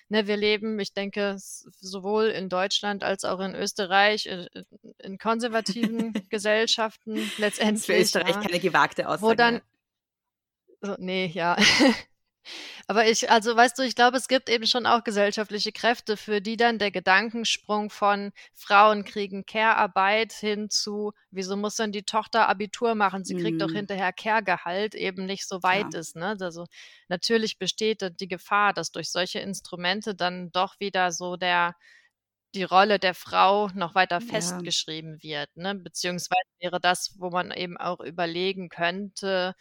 Ne, wir leben, ich denke, sowohl in Deutschland als auch in Österreich, in, äh, in konservativen Gesellschaften letztendlich. Für Österreich ja, keine gewagte Aussage. Wo dann, so, nee, ja. Aber ich, also weißt du, ich glaube, es gibt eben schon auch gesellschaftliche Kräfte, für die dann der Gedankensprung von Frauen kriegen Care-Arbeit hin zu, wieso muss denn die Tochter Abitur machen? Sie kriegt doch mhm. hinterher Care-Gehalt eben nicht so weit ja. ist. Ne? Also natürlich besteht die Gefahr, dass durch solche Instrumente dann doch wieder so der die Rolle der Frau noch weiter ja. festgeschrieben wird, ne? Beziehungsweise wäre das, wo man eben auch überlegen könnte,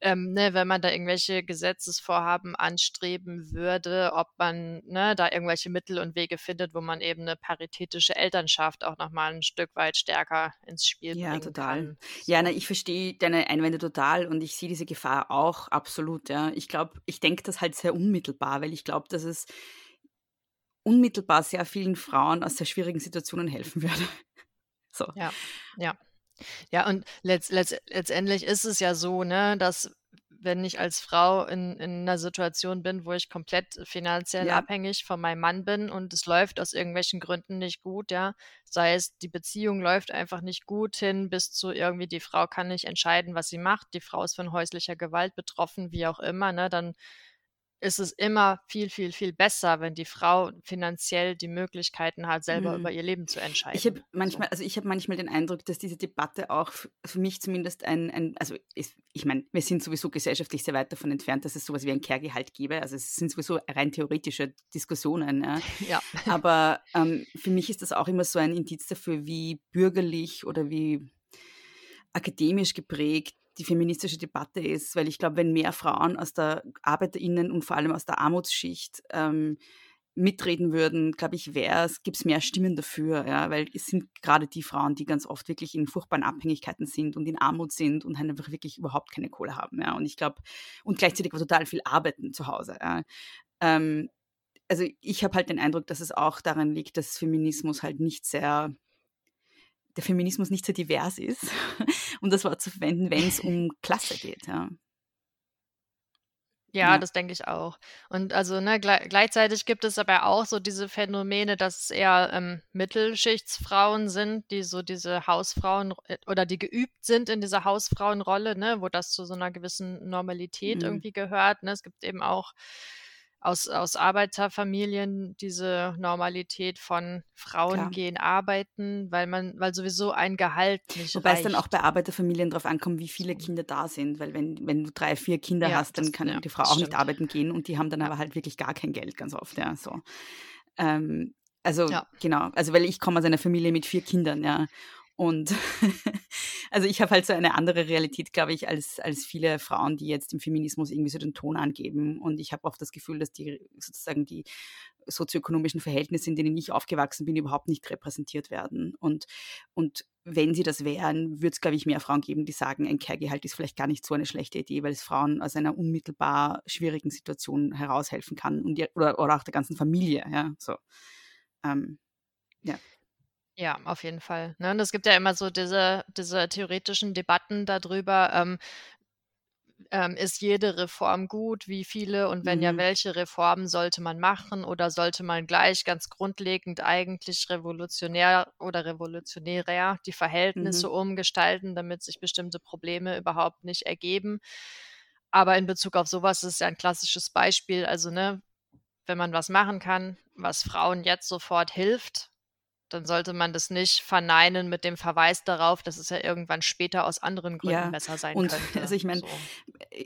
ähm, ne, wenn man da irgendwelche Gesetzesvorhaben anstreben würde, ob man ne, da irgendwelche Mittel und Wege findet, wo man eben eine paritätische Elternschaft auch nochmal ein Stück weit stärker ins Spiel ja, bringen total. kann. Ja, na, ich verstehe deine Einwände total und ich sehe diese Gefahr auch absolut. Ja. Ich glaube, ich denke das halt sehr unmittelbar, weil ich glaube, dass es unmittelbar sehr vielen Frauen aus sehr schwierigen Situationen helfen würde. So. Ja, ja. Ja, und letzt, letzt, letztendlich ist es ja so, ne, dass wenn ich als Frau in, in einer Situation bin, wo ich komplett finanziell ja. abhängig von meinem Mann bin und es läuft aus irgendwelchen Gründen nicht gut, ja, sei es die Beziehung läuft einfach nicht gut hin, bis zu irgendwie die Frau kann nicht entscheiden, was sie macht, die Frau ist von häuslicher Gewalt betroffen, wie auch immer, ne, dann ist es immer viel, viel, viel besser, wenn die Frau finanziell die Möglichkeiten hat, selber mhm. über ihr Leben zu entscheiden. Ich habe manchmal, so. also ich habe manchmal den Eindruck, dass diese Debatte auch für mich zumindest ein, ein also ist, ich meine, wir sind sowieso gesellschaftlich sehr weit davon entfernt, dass es sowas wie ein Kehrgehalt gäbe. Also es sind sowieso rein theoretische Diskussionen. Ja. ja. Aber ähm, für mich ist das auch immer so ein Indiz dafür, wie bürgerlich oder wie akademisch geprägt die feministische Debatte ist, weil ich glaube, wenn mehr Frauen aus der ArbeiterInnen und vor allem aus der Armutsschicht ähm, mitreden würden, glaube ich, gibt es mehr Stimmen dafür, ja, weil es sind gerade die Frauen, die ganz oft wirklich in furchtbaren Abhängigkeiten sind und in Armut sind und halt einfach wirklich überhaupt keine Kohle haben, ja, und ich glaube, und gleichzeitig total viel arbeiten zu Hause, ja. Ähm, also ich habe halt den Eindruck, dass es auch daran liegt, dass Feminismus halt nicht sehr der Feminismus nicht so divers ist, um das Wort zu verwenden, wenn es um Klasse geht. Ja. Ja, ja, das denke ich auch. Und also ne, gleichzeitig gibt es aber auch so diese Phänomene, dass es eher ähm, Mittelschichtsfrauen sind, die so diese Hausfrauen äh, oder die geübt sind in dieser Hausfrauenrolle, ne, wo das zu so einer gewissen Normalität mhm. irgendwie gehört. Ne? Es gibt eben auch aus, aus Arbeiterfamilien diese Normalität von Frauen Klar. gehen arbeiten, weil man, weil sowieso ein Gehalt nicht Wobei reicht. es dann auch bei Arbeiterfamilien darauf ankommt, wie viele Kinder da sind, weil wenn, wenn du drei, vier Kinder ja, hast, dann das, kann ja, die Frau auch stimmt. nicht arbeiten gehen und die haben dann aber halt wirklich gar kein Geld ganz oft, ja, so. Ähm, also, ja. genau, also weil ich komme aus einer Familie mit vier Kindern, ja. Und also ich habe halt so eine andere Realität, glaube ich, als, als viele Frauen, die jetzt im Feminismus irgendwie so den Ton angeben. Und ich habe oft das Gefühl, dass die sozusagen die sozioökonomischen Verhältnisse, in denen ich aufgewachsen bin, überhaupt nicht repräsentiert werden. Und, und wenn sie das wären, würde es, glaube ich, mehr Frauen geben, die sagen, ein Care-Gehalt ist vielleicht gar nicht so eine schlechte Idee, weil es Frauen aus einer unmittelbar schwierigen Situation heraushelfen kann und oder, oder auch der ganzen Familie. Ja, so. Ähm, ja. Ja, auf jeden Fall. Ne? Und es gibt ja immer so diese, diese theoretischen Debatten darüber, ähm, ähm, ist jede Reform gut, wie viele und wenn ja, mhm. welche Reformen sollte man machen oder sollte man gleich ganz grundlegend eigentlich revolutionär oder revolutionärer die Verhältnisse Mhm. umgestalten, damit sich bestimmte Probleme überhaupt nicht ergeben. Aber in Bezug auf sowas ist es ja ein klassisches Beispiel. Also, ne, wenn man was machen kann, was Frauen jetzt sofort hilft, dann sollte man das nicht verneinen mit dem Verweis darauf, dass es ja irgendwann später aus anderen Gründen Ja, besser sein und könnte. also ich meine, So.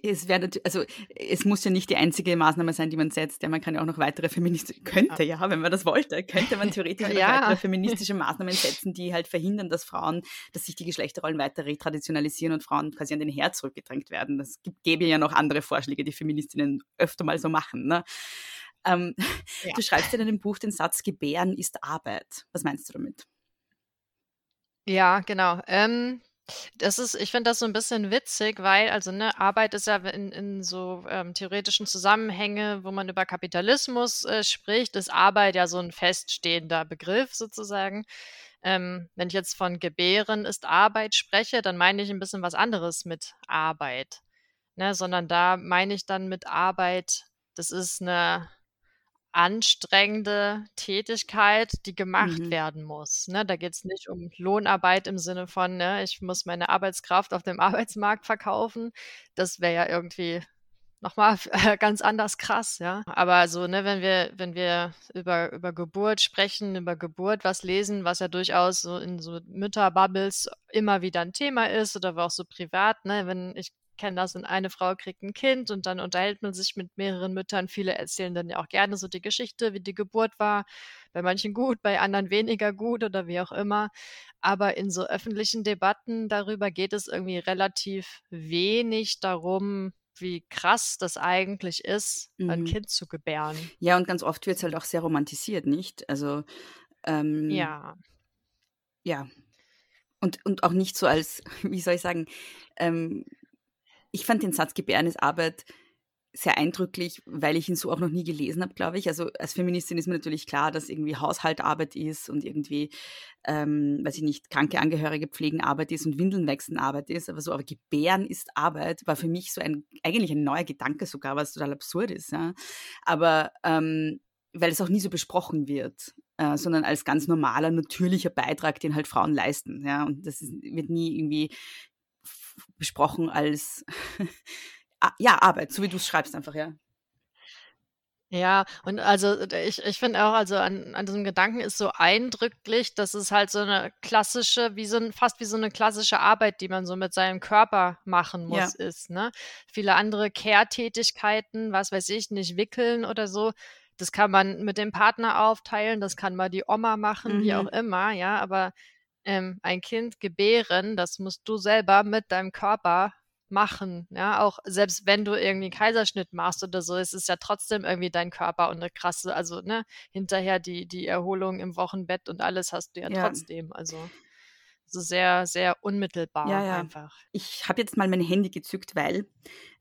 es wäre also es muss ja nicht die einzige Maßnahme sein, die man setzt. Ja, man kann ja auch noch weitere feministische, könnte ja, wenn man das wollte, könnte man theoretisch noch Ja. weitere feministische Maßnahmen setzen, die halt verhindern, dass Frauen, dass sich die Geschlechterrollen weiter retraditionalisieren und Frauen quasi an den Herd zurückgedrängt werden. Das gibt, gäbe ja noch andere Vorschläge, die Feministinnen öfter mal so machen. Ne? Ähm, Ja. Du schreibst in deinem Buch den Satz, Gebären ist Arbeit. Was meinst du damit? Ja, genau. Ähm, das ist, ich finde das so ein bisschen witzig, weil, also, ne, Arbeit ist ja in, in so ähm, theoretischen Zusammenhänge, wo man über Kapitalismus äh, spricht, ist Arbeit ja so ein feststehender Begriff sozusagen. Ähm, wenn ich jetzt von Gebären ist Arbeit spreche, dann meine ich ein bisschen was anderes mit Arbeit. Ne, sondern da meine ich dann mit Arbeit, das ist eine anstrengende Tätigkeit, die gemacht Mhm. werden muss. Ne? Da geht es nicht um Lohnarbeit im Sinne von, ne, ich muss meine Arbeitskraft auf dem Arbeitsmarkt verkaufen. Das wäre ja irgendwie nochmal ganz anders krass, ja. Aber so, ne, wenn wir, wenn wir über, über Geburt sprechen, über Geburt was lesen, was ja durchaus so in so Mütterbubbles immer wieder ein Thema ist oder auch so privat, ne, wenn ich kenne das, und eine Frau kriegt ein Kind und dann unterhält man sich mit mehreren Müttern. Viele erzählen dann ja auch gerne so die Geschichte, wie die Geburt war. Bei manchen gut, bei anderen weniger gut oder wie auch immer. Aber in so öffentlichen Debatten darüber geht es irgendwie relativ wenig darum, wie krass das eigentlich ist, ein Mhm. Kind zu gebären. Ja, und ganz oft wird es halt auch sehr romantisiert, nicht? Also, ähm, Ja, ja. Und, und auch nicht so als, wie soll ich sagen, ähm, ich fand den Satz Gebären ist Arbeit sehr eindrücklich, weil ich ihn so auch noch nie gelesen habe, glaube ich. Also als Feministin ist mir natürlich klar, dass irgendwie Haushalt Arbeit ist und irgendwie, ähm, weiß ich nicht, kranke Angehörige pflegen Arbeit ist und Windeln wechseln Arbeit ist. Aber so, aber Gebären ist Arbeit war für mich so ein, eigentlich ein neuer Gedanke sogar, was total absurd ist. Ja? Aber ähm, weil es auch nie so besprochen wird, äh, sondern als ganz normaler, natürlicher Beitrag, den halt Frauen leisten. Ja? Und das ist, wird nie irgendwie besprochen als ja, Arbeit, so wie du es schreibst einfach, ja. Ja, und also d ich ich finde auch, also an an diesem Gedanken ist so eindrücklich, dass es halt so eine klassische wie so 'n fast wie so eine klassische Arbeit, die man so mit seinem Körper machen Ja. muss, ist, ne? Viele andere Care-Tätigkeiten, was weiß ich, nicht wickeln oder so, das kann man mit dem Partner aufteilen, das kann mal die Oma machen, wie auch Mhm. immer, ja, aber, ähm, ein Kind gebären, das musst du selber mit deinem Körper machen, ja, auch selbst wenn du irgendwie 'n Kaiserschnitt machst oder so, es ist ja trotzdem irgendwie dein Körper und 'ne krasse also, ne, hinterher die die Erholung im Wochenbett und alles hast du ja Ja. trotzdem. Also, so sehr, sehr unmittelbar Ja, ja. einfach. Ich habe jetzt mal mein Handy gezückt, weil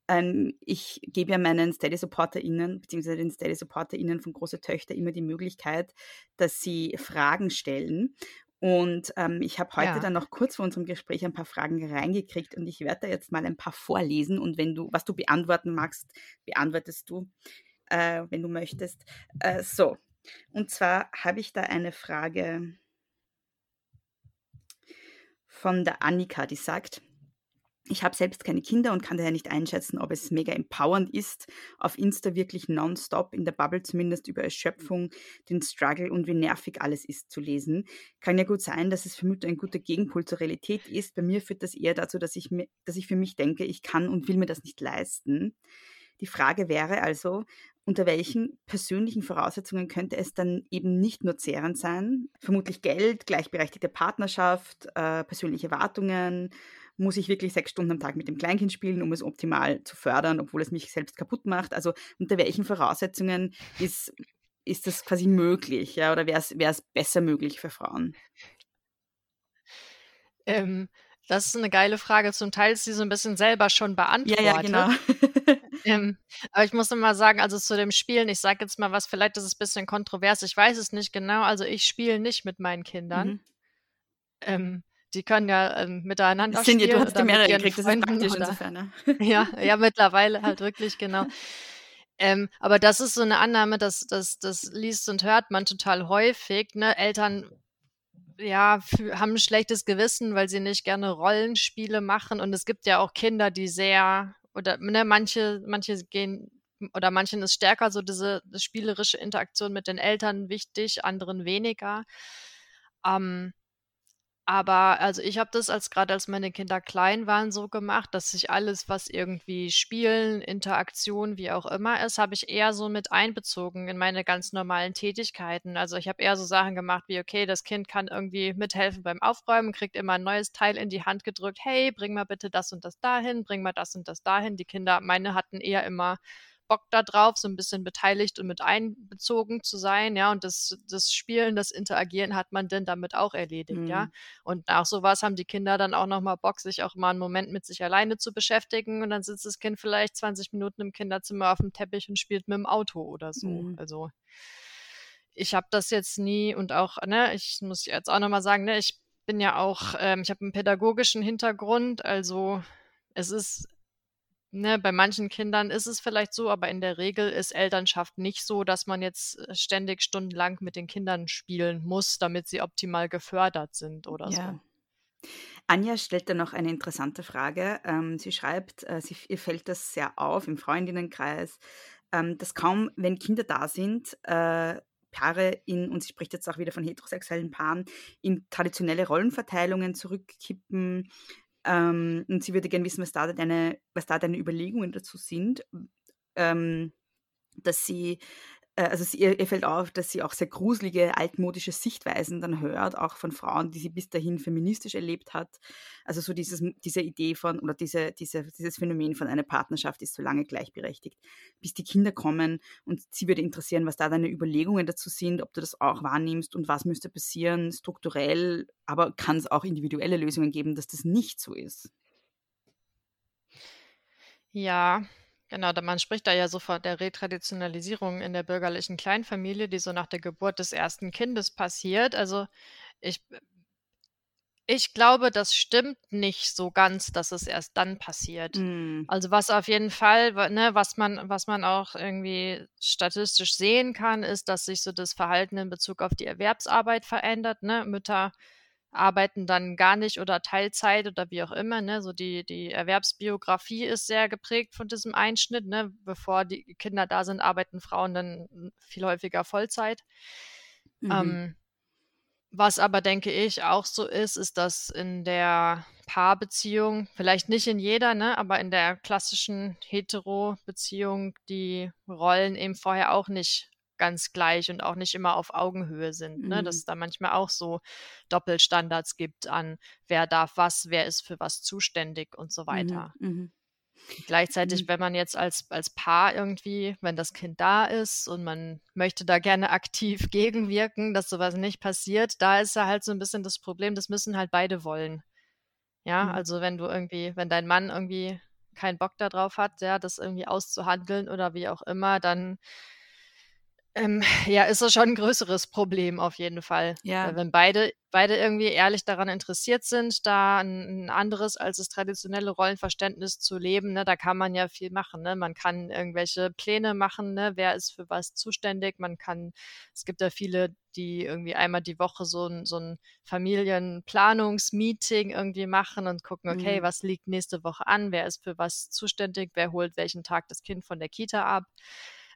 ähm, ich gebe ja meinen Steady-SupporterInnen, beziehungsweise den Steady-SupporterInnen von Große Töchter immer die Möglichkeit, dass sie Fragen stellen. Und ähm, ich habe heute Ja. dann noch kurz vor unserem Gespräch ein paar Fragen reingekriegt und ich werde da jetzt mal ein paar vorlesen und wenn du, was du beantworten magst, beantwortest du, äh, wenn du möchtest. Äh, so, und zwar habe ich da eine Frage von der Annika, die sagt, ich habe selbst keine Kinder und kann daher nicht einschätzen, ob es mega empowernd ist, auf Insta wirklich nonstop, in der Bubble zumindest über Erschöpfung, den Struggle und wie nervig alles ist zu lesen. Kann ja gut sein, dass es für Mütter ein guter Gegenpol zur Realität ist. Bei mir führt das eher dazu, dass ich, mir, dass ich für mich denke, ich kann und will mir das nicht leisten. Die Frage wäre also, unter welchen persönlichen Voraussetzungen könnte es dann eben nicht nur zehrend sein? Vermutlich Geld, gleichberechtigte Partnerschaft, äh, persönliche Erwartungen. Muss ich wirklich sechs Stunden am Tag mit dem Kleinkind spielen, um es optimal zu fördern, obwohl es mich selbst kaputt macht? Also unter welchen Voraussetzungen ist, ist das quasi möglich? Ja? Oder wäre es besser möglich für Frauen? Ähm, das ist eine geile Frage. Zum Teil ist sie so ein bisschen selber schon beantwortet. Ja, ja, genau. Ähm, aber ich muss mal sagen, also zu dem Spielen, ich sage jetzt mal was, vielleicht ist es ein bisschen kontrovers, ich weiß es nicht genau. Also ich spiele nicht mit meinen Kindern. Mhm. Ähm, die können ja ähm, miteinander sind spielen. Ja, du hast ja mehrere gekriegt, das ist praktisch oder, insofern. Ne? ja, ja, mittlerweile halt wirklich, genau. Ähm, aber das ist so eine Annahme, dass das, das liest und hört man total häufig. Ne? Eltern ja, haben ein schlechtes Gewissen, weil sie nicht gerne Rollenspiele machen. Und es gibt ja auch Kinder, die sehr oder ne, manche, manche gehen oder manchen ist stärker so diese spielerische Interaktion mit den Eltern wichtig, anderen weniger. Ähm, aber also ich habe das als gerade als meine Kinder klein waren so gemacht, dass ich alles, was irgendwie Spielen, Interaktion, wie auch immer ist, habe ich eher so mit einbezogen in meine ganz normalen Tätigkeiten. Also ich habe eher so Sachen gemacht wie, okay, das Kind kann irgendwie mithelfen beim Aufräumen, kriegt immer ein neues Teil in die Hand gedrückt, hey, bring mal bitte das und das dahin, bring mal das und das dahin. Die Kinder, meine hatten eher immer Bock da drauf, so ein bisschen beteiligt und mit einbezogen zu sein, ja, und das, das Spielen, das Interagieren hat man denn damit auch erledigt, mhm. ja. Und nach sowas haben die Kinder dann auch nochmal Bock, sich auch mal einen Moment mit sich alleine zu beschäftigen und dann sitzt das Kind vielleicht 20 Minuten im Kinderzimmer auf dem Teppich und spielt mit dem Auto oder so. Mhm. Also ich habe das jetzt nie und auch, ne, ich muss jetzt auch nochmal sagen, ne, ich bin ja auch, ähm, ich habe einen pädagogischen Hintergrund, also es ist Ne, bei manchen Kindern ist es vielleicht so, aber in der Regel ist Elternschaft nicht so, dass man jetzt äh, ständig stundenlang mit den Kindern spielen muss, damit sie optimal gefördert sind oder ja. so. Anja stellt da noch eine interessante Frage. Ähm, sie schreibt, äh, sie, ihr fällt das sehr auf im Freundinnenkreis, ähm, dass kaum, wenn Kinder da sind, äh, Paare in, und sie spricht jetzt auch wieder von heterosexuellen Paaren, in traditionelle Rollenverteilungen zurückkippen, ähm, und sie würde gerne wissen, was da deine, was da deine Überlegungen dazu sind. Ähm, dass sie, also sie, ihr, ihr, fällt auf, dass sie auch sehr gruselige, altmodische Sichtweisen dann hört, auch von Frauen, die sie bis dahin feministisch erlebt hat. Also so dieses, diese Idee von, oder diese, diese, dieses Phänomen von einer Partnerschaft ist so lange gleichberechtigt, bis die Kinder kommen. Und sie würde interessieren, was da deine Überlegungen dazu sind, ob du das auch wahrnimmst und was müsste passieren, strukturell, aber kann es auch individuelle Lösungen geben, dass das nicht so ist. Ja, Genau, man spricht da ja so von der Retraditionalisierung in der bürgerlichen Kleinfamilie, die so nach der Geburt des ersten Kindes passiert. Also ich, ich glaube, das stimmt nicht so ganz, dass es erst dann passiert. Mm. Also was auf jeden Fall, ne, was man, was man auch irgendwie statistisch sehen kann, ist, dass sich so das Verhalten in Bezug auf die Erwerbsarbeit verändert. Ne? Mütter arbeiten dann gar nicht oder Teilzeit oder wie auch immer. Ne? So die, die Erwerbsbiografie ist sehr geprägt von diesem Einschnitt. Ne? Bevor die Kinder da sind, arbeiten Frauen dann viel häufiger Vollzeit. Mhm. Ähm, was aber, denke ich, auch so ist, ist, dass in der Paarbeziehung, vielleicht nicht in jeder, ne, aber in der klassischen Hetero-Beziehung die Rollen eben vorher auch nicht ganz gleich und auch nicht immer auf Augenhöhe sind. Ne? Dass mhm. es da manchmal auch so Doppelstandards gibt an, wer darf was, wer ist für was zuständig und so mhm, weiter. Mhm. Gleichzeitig, mhm. wenn man jetzt als, als Paar irgendwie, wenn das Kind da ist und man möchte da gerne aktiv gegenwirken, dass sowas nicht passiert, da ist ja halt so ein bisschen das Problem, das müssen halt beide wollen. Ja, mhm. also wenn du irgendwie, wenn dein Mann irgendwie keinen Bock darauf hat, ja, das irgendwie auszuhandeln oder wie auch immer, dann ähm, ja, ist das schon ein größeres Problem auf jeden Fall. Ja. wenn beide, beide irgendwie ehrlich daran interessiert sind, da ein, ein anderes als das traditionelle Rollenverständnis zu leben, ne, da kann man ja viel machen. Ne? Man kann irgendwelche Pläne machen, ne? wer ist für was zuständig. Man kann, es gibt ja viele, die irgendwie einmal die Woche so ein, so ein Familienplanungsmeeting irgendwie machen und gucken, okay, mhm. was liegt nächste Woche an, wer ist für was zuständig, wer holt welchen Tag das Kind von der Kita ab.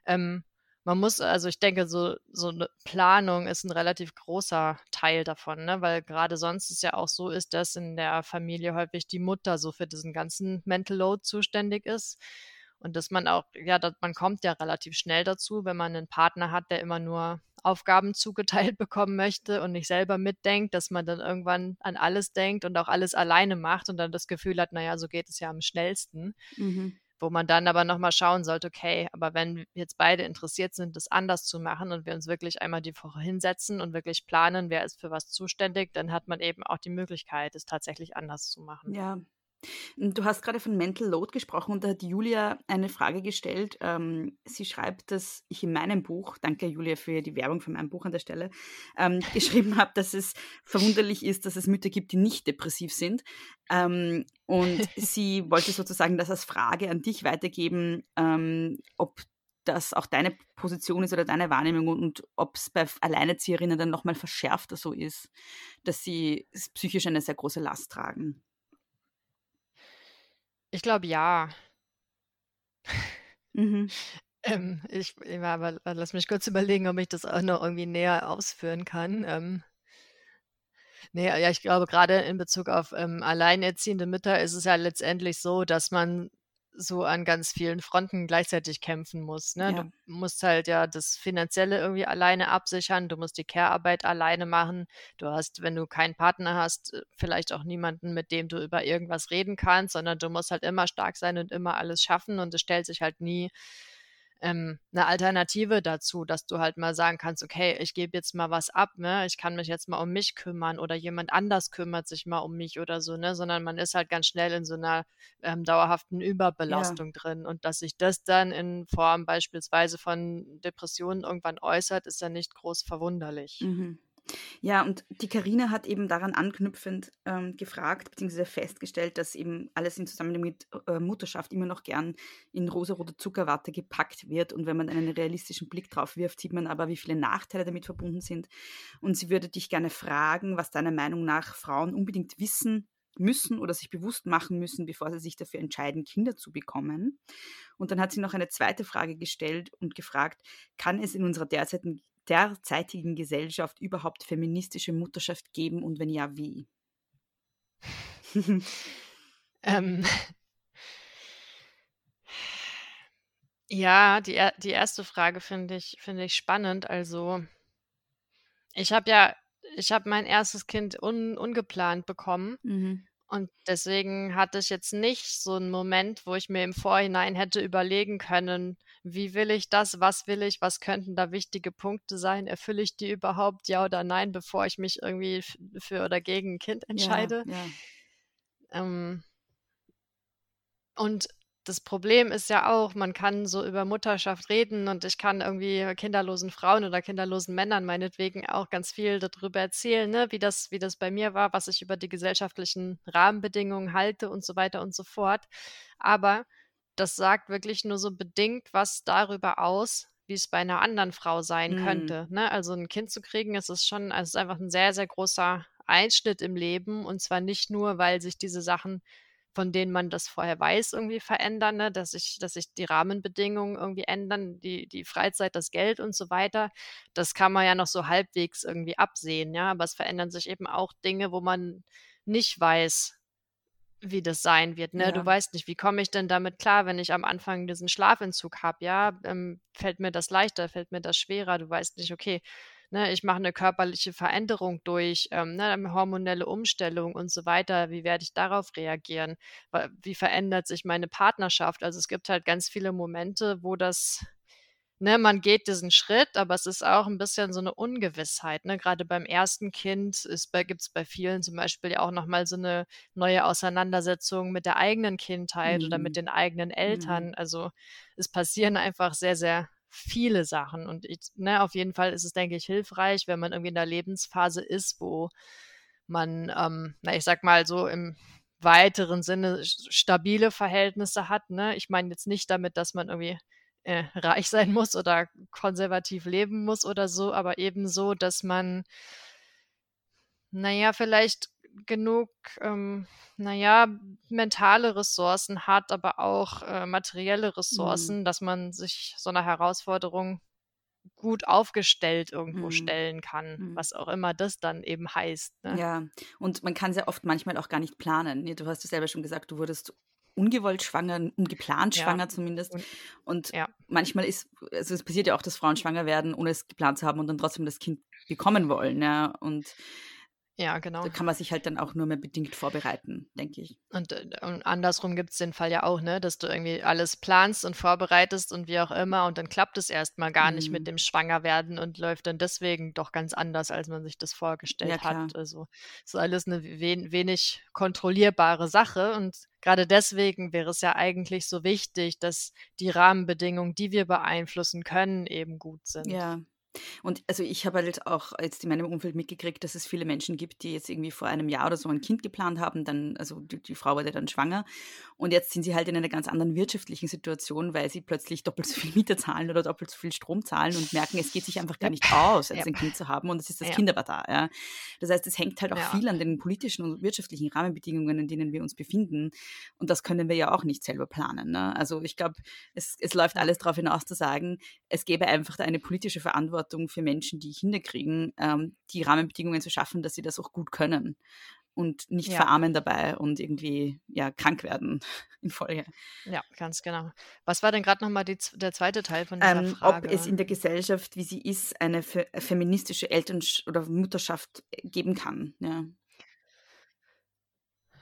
Ähm, man muss, also ich denke, so, so eine Planung ist ein relativ großer Teil davon, ne? weil gerade sonst es ja auch so ist, dass in der Familie häufig die Mutter so für diesen ganzen Mental Load zuständig ist. Und dass man auch, ja, dass man kommt ja relativ schnell dazu, wenn man einen Partner hat, der immer nur Aufgaben zugeteilt bekommen möchte und nicht selber mitdenkt, dass man dann irgendwann an alles denkt und auch alles alleine macht und dann das Gefühl hat, naja, so geht es ja am schnellsten. Mhm. Wo man dann aber nochmal schauen sollte, okay, aber wenn jetzt beide interessiert sind, das anders zu machen und wir uns wirklich einmal die Woche hinsetzen und wirklich planen, wer ist für was zuständig, dann hat man eben auch die Möglichkeit, es tatsächlich anders zu machen. Ja, Du hast gerade von Mental Load gesprochen und da hat Julia eine Frage gestellt. Ähm, sie schreibt, dass ich in meinem Buch, danke Julia für die Werbung für mein Buch an der Stelle, ähm, geschrieben habe, dass es verwunderlich ist, dass es Mütter gibt, die nicht depressiv sind. Ähm, und sie wollte sozusagen das als Frage an dich weitergeben, ob das auch deine Position ist oder deine Wahrnehmung und ob es bei Alleinerzieherinnen dann nochmal verschärfter so ist, dass sie psychisch eine sehr große Last tragen. Ich glaube, ja. Mhm. Ähm, ich, aber lass mich kurz überlegen, ob ich das auch noch irgendwie näher ausführen kann. Ähm, nee, ja, ich glaube, gerade in Bezug auf ähm, alleinerziehende Mütter ist es ja letztendlich so, dass man so an ganz vielen Fronten gleichzeitig kämpfen muss. Ne? Ja. Du musst halt ja das Finanzielle irgendwie alleine absichern, du musst die Care-Arbeit alleine machen. Du hast, wenn du keinen Partner hast, äh, vielleicht auch niemanden, mit dem du über irgendwas reden kannst, sondern du musst halt immer stark sein und immer alles schaffen und es stellt sich halt nie ähm, eine Alternative dazu, dass du halt mal sagen kannst, okay, ich gebe jetzt mal was ab, ne? Ich kann mich jetzt mal um mich kümmern oder jemand anders kümmert sich mal um mich oder so, ne? Sondern man ist halt ganz schnell in so einer ähm, dauerhaften Überbelastung ja. drin. Und dass sich das dann in Form beispielsweise von Depressionen irgendwann äußert, ist ja nicht groß verwunderlich. Mhm. Ja, und die Karina hat eben daran anknüpfend ähm, gefragt bzw. festgestellt, dass eben alles in Zusammenhang mit äh, Mutterschaft immer noch gern in rosarote Zuckerwatte gepackt wird. Und wenn man einen realistischen Blick drauf wirft, sieht man aber, wie viele Nachteile damit verbunden sind. Und sie würde dich gerne fragen, was deiner Meinung nach Frauen unbedingt wissen müssen oder sich bewusst machen müssen, bevor sie sich dafür entscheiden, Kinder zu bekommen. Und dann hat sie noch eine zweite Frage gestellt und gefragt, kann es in unserer derzeitigen derzeitigen Gesellschaft überhaupt feministische Mutterschaft geben und wenn ja, wie? ähm, ja, die, die erste Frage finde ich, find ich spannend. Also, ich habe ja, ich habe mein erstes Kind un, ungeplant bekommen. Mhm. Und deswegen hatte ich jetzt nicht so einen Moment, wo ich mir im Vorhinein hätte überlegen können, wie will ich das, was will ich, was könnten da wichtige Punkte sein, erfülle ich die überhaupt, ja oder nein, bevor ich mich irgendwie für oder gegen ein Kind entscheide. Ja, ja. Ähm, und das Problem ist ja auch, man kann so über Mutterschaft reden und ich kann irgendwie kinderlosen Frauen oder kinderlosen Männern meinetwegen auch ganz viel darüber erzählen, ne, wie das, wie das bei mir war, was ich über die gesellschaftlichen Rahmenbedingungen halte und so weiter und so fort. Aber das sagt wirklich nur so bedingt was darüber aus, wie es bei einer anderen Frau sein mhm. könnte. Ne? Also ein Kind zu kriegen, ist es schon, also es ist einfach ein sehr, sehr großer Einschnitt im Leben und zwar nicht nur, weil sich diese Sachen von denen man das vorher weiß, irgendwie verändern, ne? dass, sich, dass sich die Rahmenbedingungen irgendwie ändern, die, die Freizeit, das Geld und so weiter. Das kann man ja noch so halbwegs irgendwie absehen, ja. Aber es verändern sich eben auch Dinge, wo man nicht weiß, wie das sein wird. Ne? Ja. Du weißt nicht, wie komme ich denn damit klar, wenn ich am Anfang diesen Schlafentzug habe, ja? Ähm, fällt mir das leichter, fällt mir das schwerer? Du weißt nicht, okay, ne, ich mache eine körperliche Veränderung durch, ähm, ne, hormonelle Umstellung und so weiter. Wie werde ich darauf reagieren? Wie verändert sich meine Partnerschaft? Also es gibt halt ganz viele Momente, wo das Ne, man geht diesen Schritt, aber es ist auch ein bisschen so eine Ungewissheit. Ne? Gerade beim ersten Kind gibt es bei vielen zum Beispiel ja auch nochmal so eine neue Auseinandersetzung mit der eigenen Kindheit mhm. oder mit mhm. den eigenen Eltern. Mhm. Also es passieren einfach sehr, sehr viele Sachen. Und ich, ne, auf jeden Fall ist es, denke ich, hilfreich, wenn man irgendwie in der Lebensphase ist, wo man, ähm, na, ich sag mal so im weiteren Sinne stabile Verhältnisse hat. Ne? Ich meine jetzt nicht damit, dass man irgendwie äh, reich sein muss oder konservativ leben muss oder so, aber ebenso, dass man, naja, vielleicht genug, ähm, naja, mentale Ressourcen hat, aber auch äh, materielle mhm. Ressourcen, mhm. dass man sich so einer Herausforderung gut aufgestellt irgendwo mhm. stellen kann, mhm. was auch immer das dann eben heißt. Ne? Ja, und man kann sehr oft manchmal auch gar nicht planen. Du hast es selber schon gesagt, du wurdest ungewollt schwanger, ungeplant ja. schwanger zumindest. Und, und ja. manchmal ist, also es passiert ja auch, dass Frauen schwanger werden, ohne es geplant zu haben und dann trotzdem das Kind bekommen wollen. Ja. Und ja, genau. Da kann man sich halt dann auch nur mehr bedingt vorbereiten, denke ich. Und, äh, und andersrum gibt es den Fall ja auch, ne, dass du irgendwie alles planst und vorbereitest und wie auch immer und dann klappt es erstmal gar mhm. nicht mit mhm. dem Schwangerwerden und läuft dann deswegen doch ganz anders, als man sich das vorgestellt ja, hat. Also ist alles eine we wenig kontrollierbare Sache und gerade deswegen wäre es ja eigentlich so wichtig, dass die Rahmenbedingungen, die wir beeinflussen können, eben gut sind. Ja, und also ich habe halt auch jetzt in meinem Umfeld mitgekriegt, dass es viele Menschen gibt, die jetzt irgendwie vor einem Jahr oder so ein Kind geplant haben, dann, also die, die, Frau wurde dann schwanger und jetzt sind sie halt in einer ganz anderen wirtschaftlichen Situation, weil sie plötzlich doppelt so viel Miete zahlen oder doppelt so viel Strom zahlen und merken, es geht sich einfach gar nicht aus, jetzt ja. ein Kind zu haben und es ist das ja. Kind aber da. Ja. Das heißt, es hängt halt auch viel an den politischen und wirtschaftlichen Rahmenbedingungen, in denen wir uns befinden und das können wir ja auch nicht selber planen. Ne? Also ich glaube, es, es läuft alles darauf hinaus zu sagen, es gäbe einfach da eine politische Verantwortung Verantwortung für Menschen, die Kinder kriegen, ähm, die Rahmenbedingungen zu schaffen, dass sie das auch gut können und nicht ja. verarmen dabei und irgendwie ja krank werden in Folge. Ja, ganz genau. Was war denn gerade nochmal der zweite Teil von dieser ähm, Frage? Ob es in der Gesellschaft, wie sie ist, eine fe feministische Eltern- oder Mutterschaft geben kann. Ja.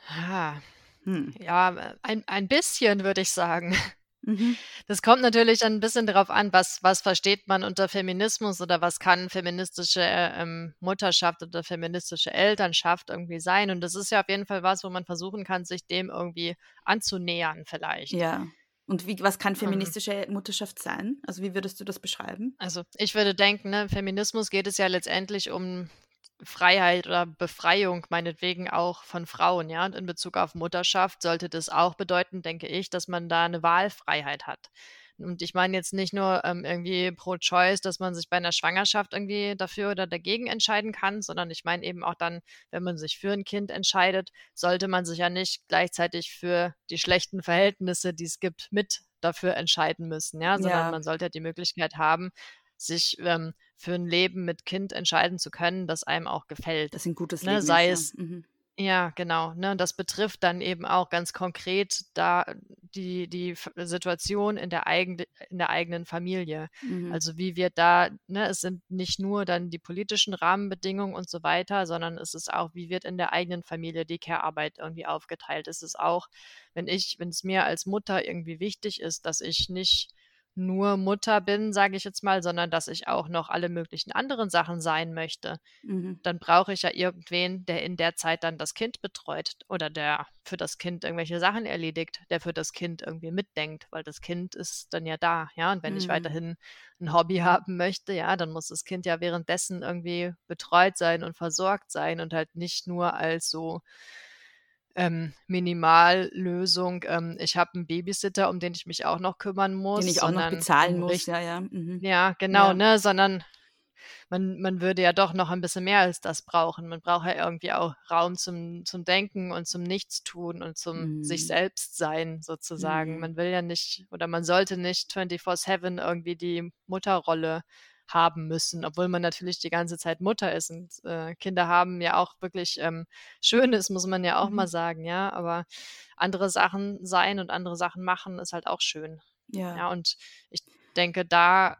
Ah. Hm. Ja, ein, ein bisschen würde ich sagen. Mhm. Das kommt natürlich ein bisschen darauf an, was, was versteht man unter Feminismus oder was kann feministische ähm, Mutterschaft oder feministische Elternschaft irgendwie sein. Und das ist ja auf jeden Fall was, wo man versuchen kann, sich dem irgendwie anzunähern vielleicht. Ja. Und wie, was kann ähm. feministische Mutterschaft sein? Also wie würdest du das beschreiben? Also ich würde denken, ne, Feminismus geht es ja letztendlich um Freiheit oder Befreiung meinetwegen auch von Frauen, ja. Und in Bezug auf Mutterschaft sollte das auch bedeuten, denke ich, dass man da eine Wahlfreiheit hat. Und ich meine jetzt nicht nur ähm, irgendwie pro Choice, dass man sich bei einer Schwangerschaft irgendwie dafür oder dagegen entscheiden kann, sondern ich meine eben auch dann, wenn man sich für ein Kind entscheidet, sollte man sich ja nicht gleichzeitig für die schlechten Verhältnisse, die es gibt, mit dafür entscheiden müssen, ja, sondern ja. man sollte die Möglichkeit haben, sich ähm, für ein Leben mit Kind entscheiden zu können, das einem auch gefällt. Das ist ein gutes ne? Leben. Sei es, ja. Mhm. Ja, genau. Ne? Und das betrifft dann eben auch ganz konkret da die, die Situation in der, eigen, in der eigenen Familie. Mhm. Also wie wird da, ne, es sind nicht nur dann die politischen Rahmenbedingungen und so weiter, sondern es ist auch, wie wird in der eigenen Familie die Care-Arbeit irgendwie aufgeteilt. Es ist auch, wenn ich, wenn es mir als Mutter irgendwie wichtig ist, dass ich nicht nur Mutter bin, sage ich jetzt mal, sondern dass ich auch noch alle möglichen anderen Sachen sein möchte, mhm. dann brauche ich ja irgendwen, der in der Zeit dann das Kind betreut oder der für das Kind irgendwelche Sachen erledigt, der für das Kind irgendwie mitdenkt, weil das Kind ist dann ja da, ja. Und wenn mhm. ich weiterhin ein Hobby haben möchte, ja, dann muss das Kind ja währenddessen irgendwie betreut sein und versorgt sein und halt nicht nur als so ähm, Minimallösung. Ähm, ich habe einen Babysitter, um den ich mich auch noch kümmern muss. Den ich auch noch bezahlen muss, ja, ja. Mhm. Ja, genau, ja. ne, sondern man, man würde ja doch noch ein bisschen mehr als das brauchen. Man braucht ja irgendwie auch Raum zum, zum Denken und zum Nichtstun und zum mhm. sich selbst sein, sozusagen. Mhm. Man will ja nicht oder man sollte nicht 24-7 irgendwie die Mutterrolle haben müssen, obwohl man natürlich die ganze Zeit Mutter ist und äh, Kinder haben ja auch wirklich ähm, Schönes, muss man ja auch mhm. mal sagen, ja. Aber andere Sachen sein und andere Sachen machen ist halt auch schön. Ja. ja. Und ich denke, da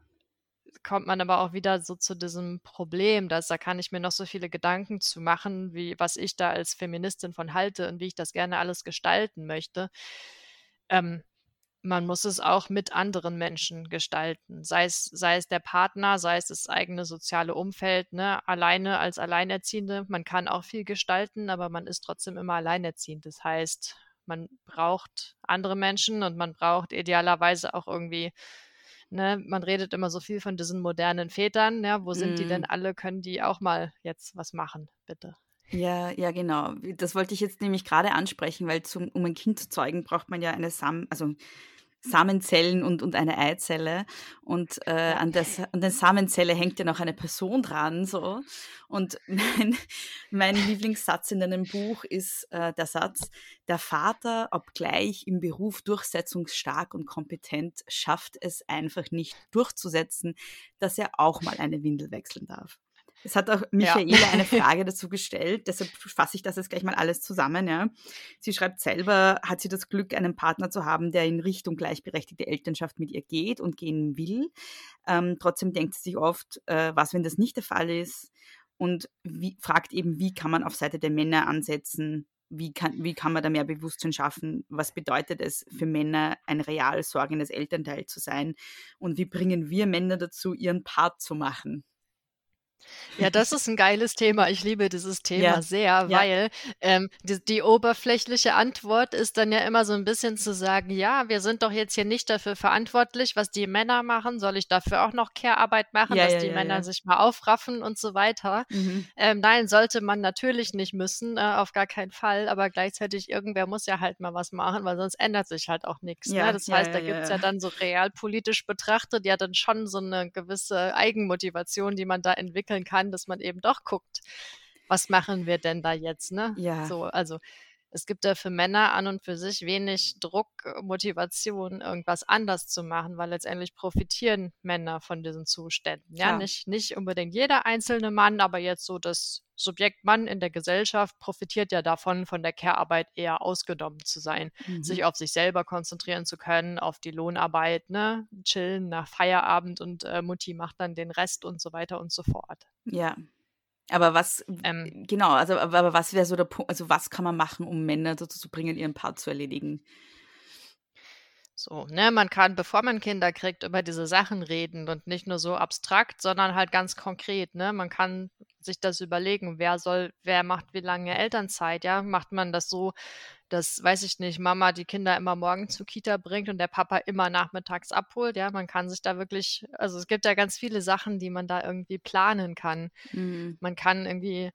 kommt man aber auch wieder so zu diesem Problem, dass da kann ich mir noch so viele Gedanken zu machen, wie was ich da als Feministin von halte und wie ich das gerne alles gestalten möchte. Ähm, man muss es auch mit anderen Menschen gestalten, sei es, sei es der Partner, sei es das eigene soziale Umfeld, ne? alleine als Alleinerziehende. Man kann auch viel gestalten, aber man ist trotzdem immer alleinerziehend. Das heißt, man braucht andere Menschen und man braucht idealerweise auch irgendwie, ne, man redet immer so viel von diesen modernen Vätern, ja, wo sind mm. die denn mhm. alle? Können die auch mal jetzt was machen, bitte? Ja, ja, genau. Das wollte ich jetzt nämlich gerade ansprechen, weil zum, um ein Kind zu zeugen, braucht man ja eine Sam also Samenzellen und, und eine Eizelle. Und äh, an, der, an der Samenzelle hängt ja noch eine Person dran. So. Und mein, mein Lieblingssatz in einem Buch ist äh, der Satz, der Vater, obgleich im Beruf durchsetzungsstark und kompetent, schafft es einfach nicht durchzusetzen, dass er auch mal eine Windel wechseln darf. Es hat auch Michaela ja. eine Frage dazu gestellt, deshalb fasse ich das jetzt gleich mal alles zusammen. Ja. Sie schreibt selber, hat sie das Glück, einen Partner zu haben, der in Richtung gleichberechtigte Elternschaft mit ihr geht und gehen will. Ähm, trotzdem denkt sie sich oft, äh, was, wenn das nicht der Fall ist? Und wie, fragt eben, wie kann man auf Seite der Männer ansetzen? Wie kann, wie kann man da mehr Bewusstsein schaffen? Was bedeutet es für Männer, ein real sorgendes Elternteil zu sein? Und wie bringen wir Männer dazu, ihren Part zu machen? Ja, das ist ein geiles Thema. Ich liebe dieses Thema Ja, sehr, ja. weil ähm, die, die oberflächliche Antwort ist dann ja immer so ein bisschen zu sagen, ja, wir sind doch jetzt hier nicht dafür verantwortlich, was die Männer machen. Soll ich dafür auch noch Care-Arbeit machen, Ja, dass die Männer sich mal aufraffen und so weiter? Mhm. Ähm, nein, sollte man natürlich nicht müssen, äh, auf gar keinen Fall. Aber gleichzeitig irgendwer muss ja halt mal was machen, weil sonst ändert sich halt auch nichts. Ne? Das heißt, da ja, gibt's ja dann so realpolitisch betrachtet ja dann schon so eine gewisse Eigenmotivation, die man da entwickeln kann, dass man eben doch guckt, was machen wir denn da jetzt, ne? Ja. So, also es gibt da für Männer an und für sich wenig Druck, äh, Motivation, irgendwas anders zu machen, weil letztendlich profitieren Männer von diesen Zuständen. Ja, Klar. nicht, nicht unbedingt jeder einzelne Mann, aber jetzt so das Subjekt Mann in der Gesellschaft profitiert ja davon, von der Care-Arbeit eher ausgenommen zu sein, Mhm. sich auf sich selber konzentrieren zu können, auf die Lohnarbeit, ne, chillen nach Feierabend und äh, Mutti macht dann den Rest und so weiter und so fort. Ja. Aber was, Ähm, genau, also aber was wäre so der Punkt, also was kann man machen, um Männer dazu zu bringen, ihren Part zu erledigen? So, ne, man kann, bevor man Kinder kriegt, über diese Sachen reden und nicht nur so abstrakt, sondern halt ganz konkret, ne? Man kann sich das überlegen, wer soll, wer macht wie lange Elternzeit, ja? Macht man das so, dass, weiß ich nicht, Mama die Kinder immer morgens zur Kita bringt und der Papa immer nachmittags abholt, ja? Man kann sich da wirklich, also es gibt ja ganz viele Sachen, die man da irgendwie planen kann. Mhm. Man kann irgendwie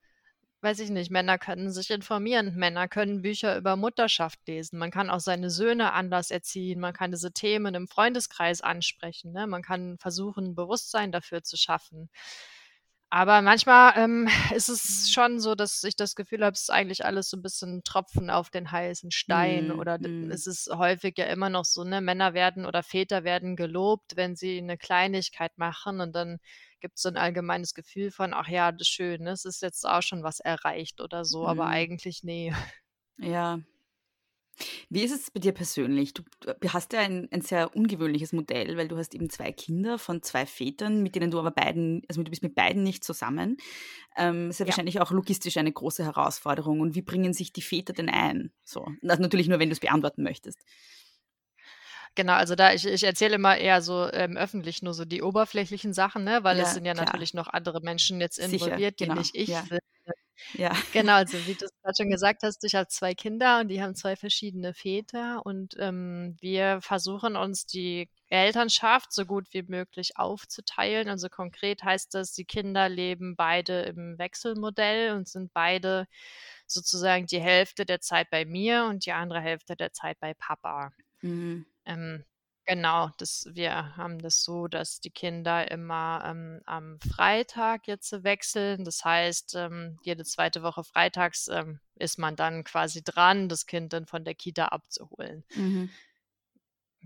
weiß ich nicht, Männer können sich informieren, Männer können Bücher über Mutterschaft lesen, man kann auch seine Söhne anders erziehen, man kann diese Themen im Freundeskreis ansprechen, ne? man kann versuchen, ein Bewusstsein dafür zu schaffen. Aber manchmal ähm, ist es schon so, dass ich das Gefühl habe, es ist eigentlich alles so ein bisschen Tropfen auf den heißen Stein. Mm, Oder mm. es ist häufig ja immer noch so, ne, Männer werden oder Väter werden gelobt, wenn sie eine Kleinigkeit machen und dann gibt es so ein allgemeines Gefühl von, ach ja, das ist schön, ne? es ist jetzt auch schon was erreicht oder so, aber Mm. eigentlich nee. Ja. Wie ist es bei dir persönlich? Du, hast ja ein, ein sehr ungewöhnliches Modell, weil du hast eben zwei Kinder von zwei Vätern, mit denen du aber beiden, also du bist mit beiden nicht zusammen. Ähm, ist ja, Ja. wahrscheinlich auch logistisch eine große Herausforderung. Und wie bringen sich die Väter denn ein? So, natürlich nur, wenn du es beantworten möchtest. Genau, also da ich, ich erzähle immer eher so ähm, öffentlich nur so die oberflächlichen Sachen, ne? weil Ja, es sind ja klar. natürlich noch andere Menschen jetzt Sicher, involviert, die genau, nicht ich ja. sind. Ja. Genau, also wie du es gerade schon gesagt hast, ich habe zwei Kinder und die haben zwei verschiedene Väter und ähm, wir versuchen uns die Elternschaft so gut wie möglich aufzuteilen. Also konkret heißt das, die Kinder leben beide im Wechselmodell und sind beide sozusagen die Hälfte der Zeit bei mir und die andere Hälfte der Zeit bei Papa. Mhm. Ähm, genau, das, wir haben das so, dass die Kinder immer ähm, am Freitag jetzt wechseln. Das heißt, ähm, jede zweite Woche freitags ähm, ist man dann quasi dran, das Kind dann von der Kita abzuholen. Mhm.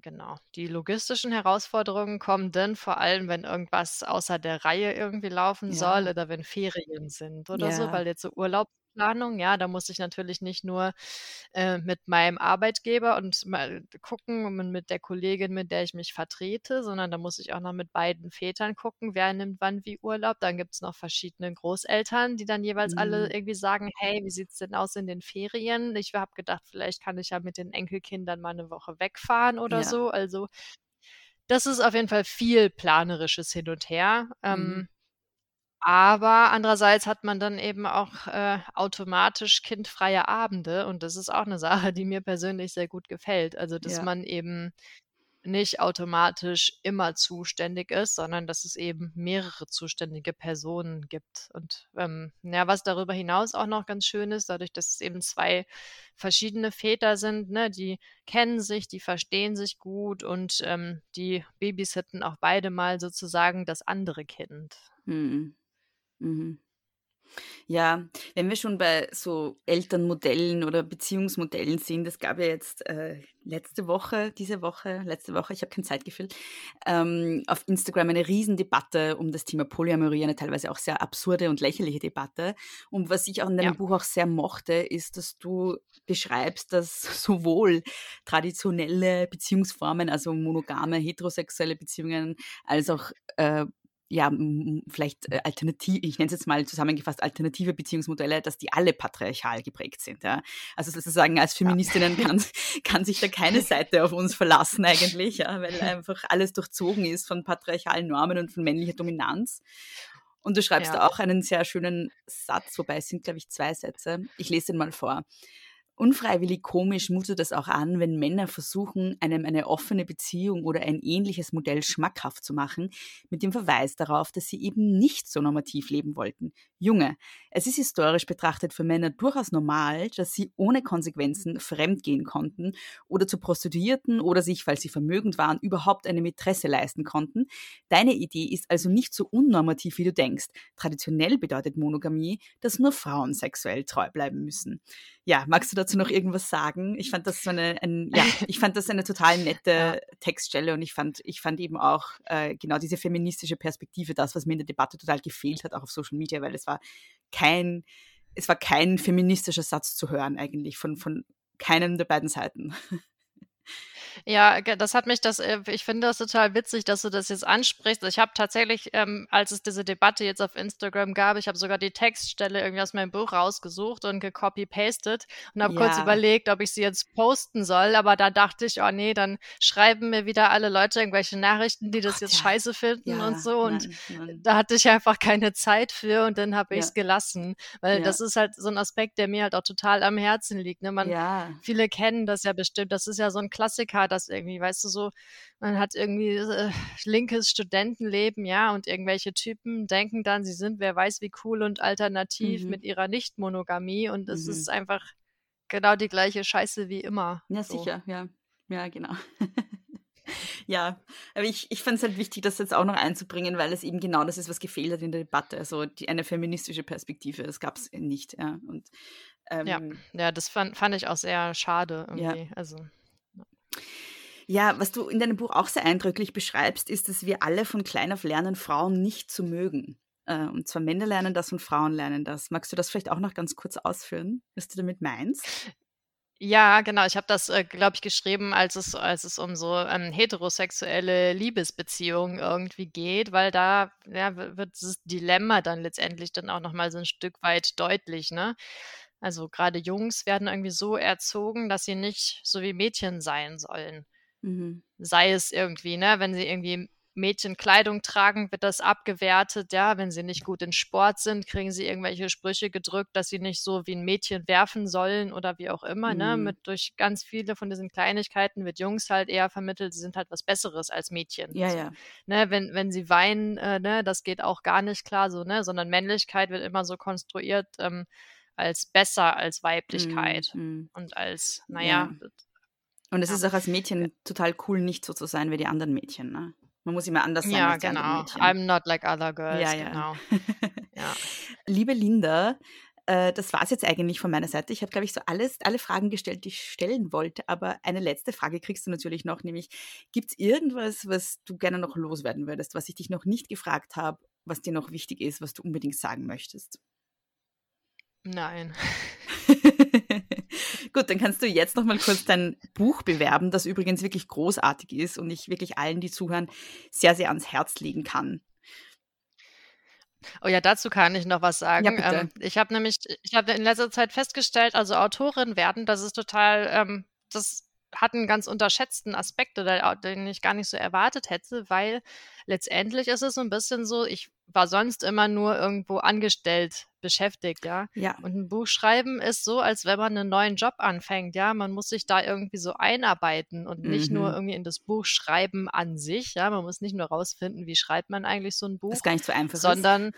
Genau. Die logistischen Herausforderungen kommen dann vor allem, wenn irgendwas außer der Reihe irgendwie laufen Ja. soll oder wenn Ferien sind oder so, Ja. weil jetzt so Urlaubsplanung, ja, da muss ich natürlich nicht nur äh, mit meinem Arbeitgeber und mal gucken und mit der Kollegin, mit der ich mich vertrete, sondern da muss ich auch noch mit beiden Vätern gucken, wer nimmt wann wie Urlaub. Dann gibt es noch verschiedene Großeltern, die dann jeweils alle Mhm. irgendwie sagen, hey, wie sieht's denn aus in den Ferien? Ich habe gedacht, vielleicht kann ich ja mit den Enkelkindern mal eine Woche wegfahren oder Ja. so. Also das ist auf jeden Fall viel planerisches Hin und Her. Ähm, Mhm. Aber andererseits hat man dann eben auch äh, automatisch kindfreie Abende und das ist auch eine Sache, die mir persönlich sehr gut gefällt. Also, dass Ja. man eben nicht automatisch immer zuständig ist, sondern dass es eben mehrere zuständige Personen gibt. Und ähm, ja, was darüber hinaus auch noch ganz schön ist, dadurch, dass es eben zwei verschiedene Väter sind, ne, die kennen sich, die verstehen sich gut und ähm, die babysitten auch beide mal sozusagen das andere Kind. Mhm. Mhm. Ja, Wenn wir schon bei so Elternmodellen oder Beziehungsmodellen sind, es gab ja jetzt äh, letzte Woche, diese Woche, letzte Woche, ich habe kein Zeitgefühl, ähm, auf Instagram eine Riesendebatte um das Thema Polyamorie, eine teilweise auch sehr absurde und lächerliche Debatte. Und was ich auch in deinem ja. Buch auch sehr mochte, ist, dass du beschreibst, dass sowohl traditionelle Beziehungsformen, also monogame, heterosexuelle Beziehungen, als auch äh, ja, vielleicht äh, alternativ, ich nenne es jetzt mal zusammengefasst alternative Beziehungsmodelle, dass die alle patriarchal geprägt sind. Ja? Also sozusagen als Feministinnen ja. kann, kann sich da keine Seite auf uns verlassen eigentlich, ja? weil einfach alles durchzogen ist von patriarchalen Normen und von männlicher Dominanz. Und du schreibst ja. da auch einen sehr schönen Satz, wobei es sind, glaube ich, zwei Sätze. Ich lese ihn mal vor. Unfreiwillig komisch mutet es auch an, wenn Männer versuchen, einem eine offene Beziehung oder ein ähnliches Modell schmackhaft zu machen, mit dem Verweis darauf, dass sie eben nicht so normativ leben wollten. Junge, es ist historisch betrachtet für Männer durchaus normal, dass sie ohne Konsequenzen fremdgehen konnten oder zu Prostituierten oder sich, falls sie vermögend waren, überhaupt eine Mätresse leisten konnten. Deine Idee ist also nicht so unnormativ, wie du denkst. Traditionell bedeutet Monogamie, dass nur Frauen sexuell treu bleiben müssen. Ja, magst du dazu noch irgendwas sagen? Ich fand das so eine, ein, ja, ich fand das eine total nette ja. Textstelle und ich fand, ich fand eben auch äh, genau diese feministische Perspektive, das, was mir in der Debatte total gefehlt hat, auch auf Social Media, weil es war kein, es war kein feministischer Satz zu hören eigentlich von, von keinem der beiden Seiten. Ja, das hat mich das, äh, ich finde das total witzig, dass du das jetzt ansprichst. Ich habe tatsächlich, ähm, als es diese Debatte jetzt auf Instagram gab, ich habe sogar die Textstelle irgendwie aus meinem Buch rausgesucht und gecopy-pasted und habe ja. kurz überlegt, ob ich sie jetzt posten soll, aber da dachte ich, oh nee, dann schreiben mir wieder alle Leute irgendwelche Nachrichten, die das Gott, jetzt ja. scheiße finden ja, und so und nein, nein. da hatte ich einfach keine Zeit für und dann habe ich es gelassen, weil das ist halt so ein Aspekt, der mir halt auch total am Herzen liegt. Ne? Man, Viele kennen das ja bestimmt, das ist ja so ein Klassiker, das irgendwie, weißt du, so, man hat irgendwie äh, linkes Studentenleben, ja, und irgendwelche Typen denken dann, sie sind, wer weiß wie cool und alternativ mhm. mit ihrer Nicht-Monogamie und es mhm. ist einfach genau die gleiche Scheiße wie immer. Ja, so. sicher, ja. Ja, genau. ja, aber ich, ich fand es halt wichtig, das jetzt auch noch einzubringen, weil es eben genau das ist, was gefehlt hat in der Debatte. Also die, eine feministische Perspektive, das gab es nicht. Ja, und, ähm, ja. ja, das fand, fand ich auch sehr schade irgendwie. Ja. Also. Ja, was du in deinem Buch auch sehr eindrücklich beschreibst, ist, dass wir alle von klein auf lernen, Frauen nicht zu mögen. Äh, und zwar Männer lernen das und Frauen lernen das. Magst du das vielleicht auch noch ganz kurz ausführen, was du damit meinst? Ja, genau. Ich habe das, äh, glaube ich, geschrieben, als es, als es um so ähm, heterosexuelle Liebesbeziehungen irgendwie geht, weil da ja, wird das Dilemma dann letztendlich dann auch nochmal so ein Stück weit deutlich, ne? Also gerade Jungs werden irgendwie so erzogen, dass sie nicht so wie Mädchen sein sollen. Mhm. Sei es irgendwie, ne, wenn sie irgendwie Mädchenkleidung tragen, wird das abgewertet, ja, wenn sie nicht gut in Sport sind, kriegen sie irgendwelche Sprüche gedrückt, dass sie nicht so wie ein Mädchen werfen sollen oder wie auch immer, ne, mhm. ne, mit durch ganz viele von diesen Kleinigkeiten wird Jungs halt eher vermittelt, sie sind halt was Besseres als Mädchen. Ja, so. ja. Ne, wenn, wenn sie weinen, äh, ne, das geht auch gar nicht klar so, ne, sondern Männlichkeit wird immer so konstruiert, ähm, als besser als Weiblichkeit mhm. und als, naja, ja. Und es ja. ist auch als Mädchen total cool, nicht so zu sein wie die anderen Mädchen. Ne? Man muss immer anders sein ja, als die genau. anderen Mädchen. I'm not like other girls. Ja, ja. Genau. ja. Liebe Linda, äh, das war es jetzt eigentlich von meiner Seite. Ich habe, glaube ich, so alles, alle Fragen gestellt, die ich stellen wollte. Aber eine letzte Frage kriegst du natürlich noch, nämlich, gibt es irgendwas, was du gerne noch loswerden würdest, was ich dich noch nicht gefragt habe, was dir noch wichtig ist, was du unbedingt sagen möchtest? Nein. Gut, dann kannst du jetzt noch mal kurz dein Buch bewerben, das übrigens wirklich großartig ist und ich wirklich allen, die zuhören, sehr, sehr ans Herz legen kann. Oh ja, dazu kann ich noch was sagen. Ja, ähm, ich habe nämlich, ich habe in letzter Zeit festgestellt, also Autorin werden, das ist total, ähm, das hat einen ganz unterschätzten Aspekt, oder, den ich gar nicht so erwartet hätte, weil letztendlich ist es so ein bisschen so, ich war sonst immer nur irgendwo angestellt beschäftigt, ja. Ja. Und ein Buch schreiben ist so, als wenn man einen neuen Job anfängt, ja. Man muss sich da irgendwie so einarbeiten und nicht nur mhm. irgendwie in das Buch schreiben an sich, ja. Man muss nicht nur rausfinden, wie schreibt man eigentlich so ein Buch. Das ist gar nicht so einfach. Sondern,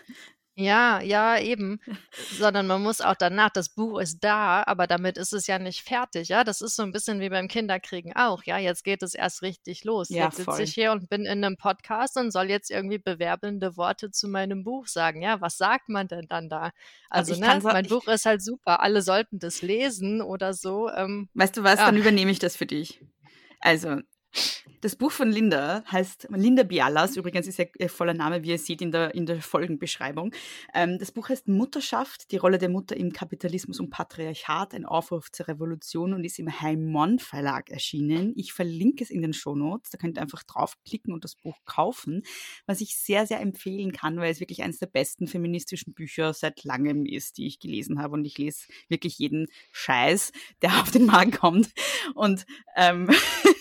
Ja, ja, eben. Sondern man muss auch danach, das Buch ist da, aber damit ist es ja nicht fertig, ja. Das ist so ein bisschen wie beim Kinderkriegen auch, ja. Jetzt geht es erst richtig los. Ja, Jetzt sitze ich hier und bin in einem Podcast und soll jetzt irgendwie bewerbende Worte zu meinem Buch sagen. Ja, was sagt man denn dann da? Also, ich ne, sa- mein Buch ist halt super. Alle sollten das lesen oder so. Ähm, Weißt du was, Ja. dann übernehme ich das für dich. Also, das Buch von Linda heißt Linda Bialas, übrigens ist ihr voller Name, wie ihr seht in der, in der Folgenbeschreibung. Ähm, das Buch heißt Mutterschaft, die Rolle der Mutter im Kapitalismus und Patriarchat, ein Aufruf zur Revolution und ist im Heimon Verlag erschienen. Ich verlinke es in den Shownotes, da könnt ihr einfach draufklicken und das Buch kaufen, was ich sehr, sehr empfehlen kann, weil es wirklich eines der besten feministischen Bücher seit langem ist, die ich gelesen habe. Und ich lese wirklich jeden Scheiß, der auf den Markt kommt. Und ähm,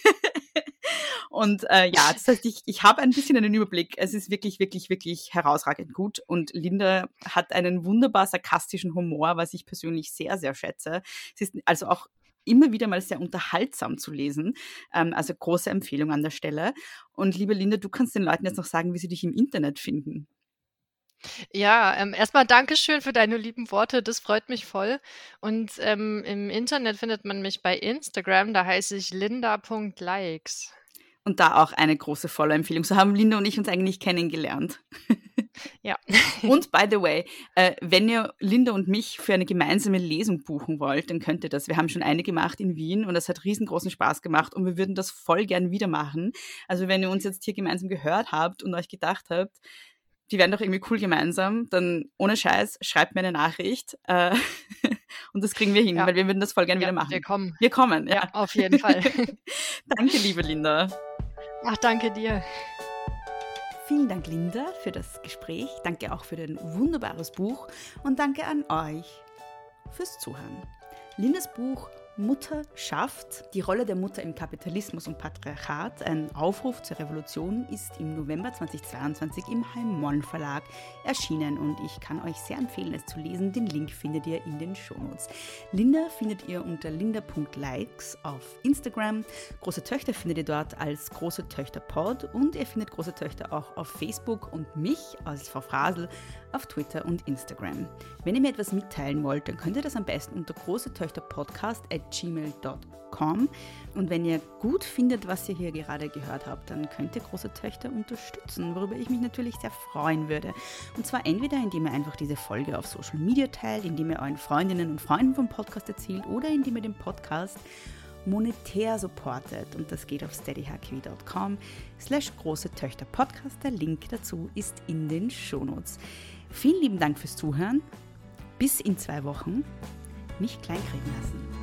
Und äh, ja, das heißt, ich, ich habe ein bisschen einen Überblick. Es ist wirklich, wirklich, wirklich herausragend gut. Und Linda hat einen wunderbar sarkastischen Humor, was ich persönlich sehr, sehr schätze. Sie ist also auch immer wieder mal sehr unterhaltsam zu lesen. Ähm, also große Empfehlung an der Stelle. Und liebe Linda, du kannst den Leuten jetzt noch sagen, wie sie dich im Internet finden. Ja, ähm, erstmal Dankeschön für deine lieben Worte, das freut mich voll. Und ähm, im Internet findet man mich bei Instagram, da heiße ich linda.likes. Und da auch eine große Follow-Empfehlung. So haben Linda und ich uns eigentlich kennengelernt. Ja. Und by the way, äh, wenn ihr Linda und mich für eine gemeinsame Lesung buchen wollt, dann könnt ihr das. Wir haben schon eine gemacht in Wien und das hat riesengroßen Spaß gemacht und wir würden das voll gern wieder machen. Also wenn ihr uns jetzt hier gemeinsam gehört habt und euch gedacht habt, die wären doch irgendwie cool gemeinsam, dann ohne Scheiß, schreibt mir eine Nachricht äh, und das kriegen wir hin, Ja. weil wir würden das voll gern Ja, wieder machen. wir kommen. Wir kommen, ja. Ja, auf jeden Fall. Danke, liebe Linda. Ach, danke dir. Vielen Dank, Linda, für das Gespräch. Danke auch für dein wunderbares Buch und danke an euch fürs Zuhören. Lindas Buch Mutter schafft, die Rolle der Mutter im Kapitalismus und Patriarchat, ein Aufruf zur Revolution, ist im November 2022 im Heimon Verlag erschienen und ich kann euch sehr empfehlen, es zu lesen. Den Link findet ihr in den Shownotes. Linda findet ihr unter linda.likes auf Instagram. Große Töchter findet ihr dort als Große Töchter Pod und ihr findet Große Töchter auch auf Facebook und mich als Frau Frasel auf Twitter und Instagram. Wenn ihr mir etwas mitteilen wollt, dann könnt ihr das am besten unter große Töchter Podcast at gmail.com und wenn ihr gut findet, was ihr hier gerade gehört habt, dann könnt ihr große Töchter unterstützen, worüber ich mich natürlich sehr freuen würde. Und zwar entweder, indem ihr einfach diese Folge auf Social Media teilt, indem ihr euren Freundinnen und Freunden vom Podcast erzählt oder indem ihr den Podcast monetär supportet und das geht auf steadyhq.com slash große Töchter Podcast. Der Link dazu ist in den Shownotes. Vielen lieben Dank fürs Zuhören. Bis in zwei Wochen. Nicht kleinkriegen lassen.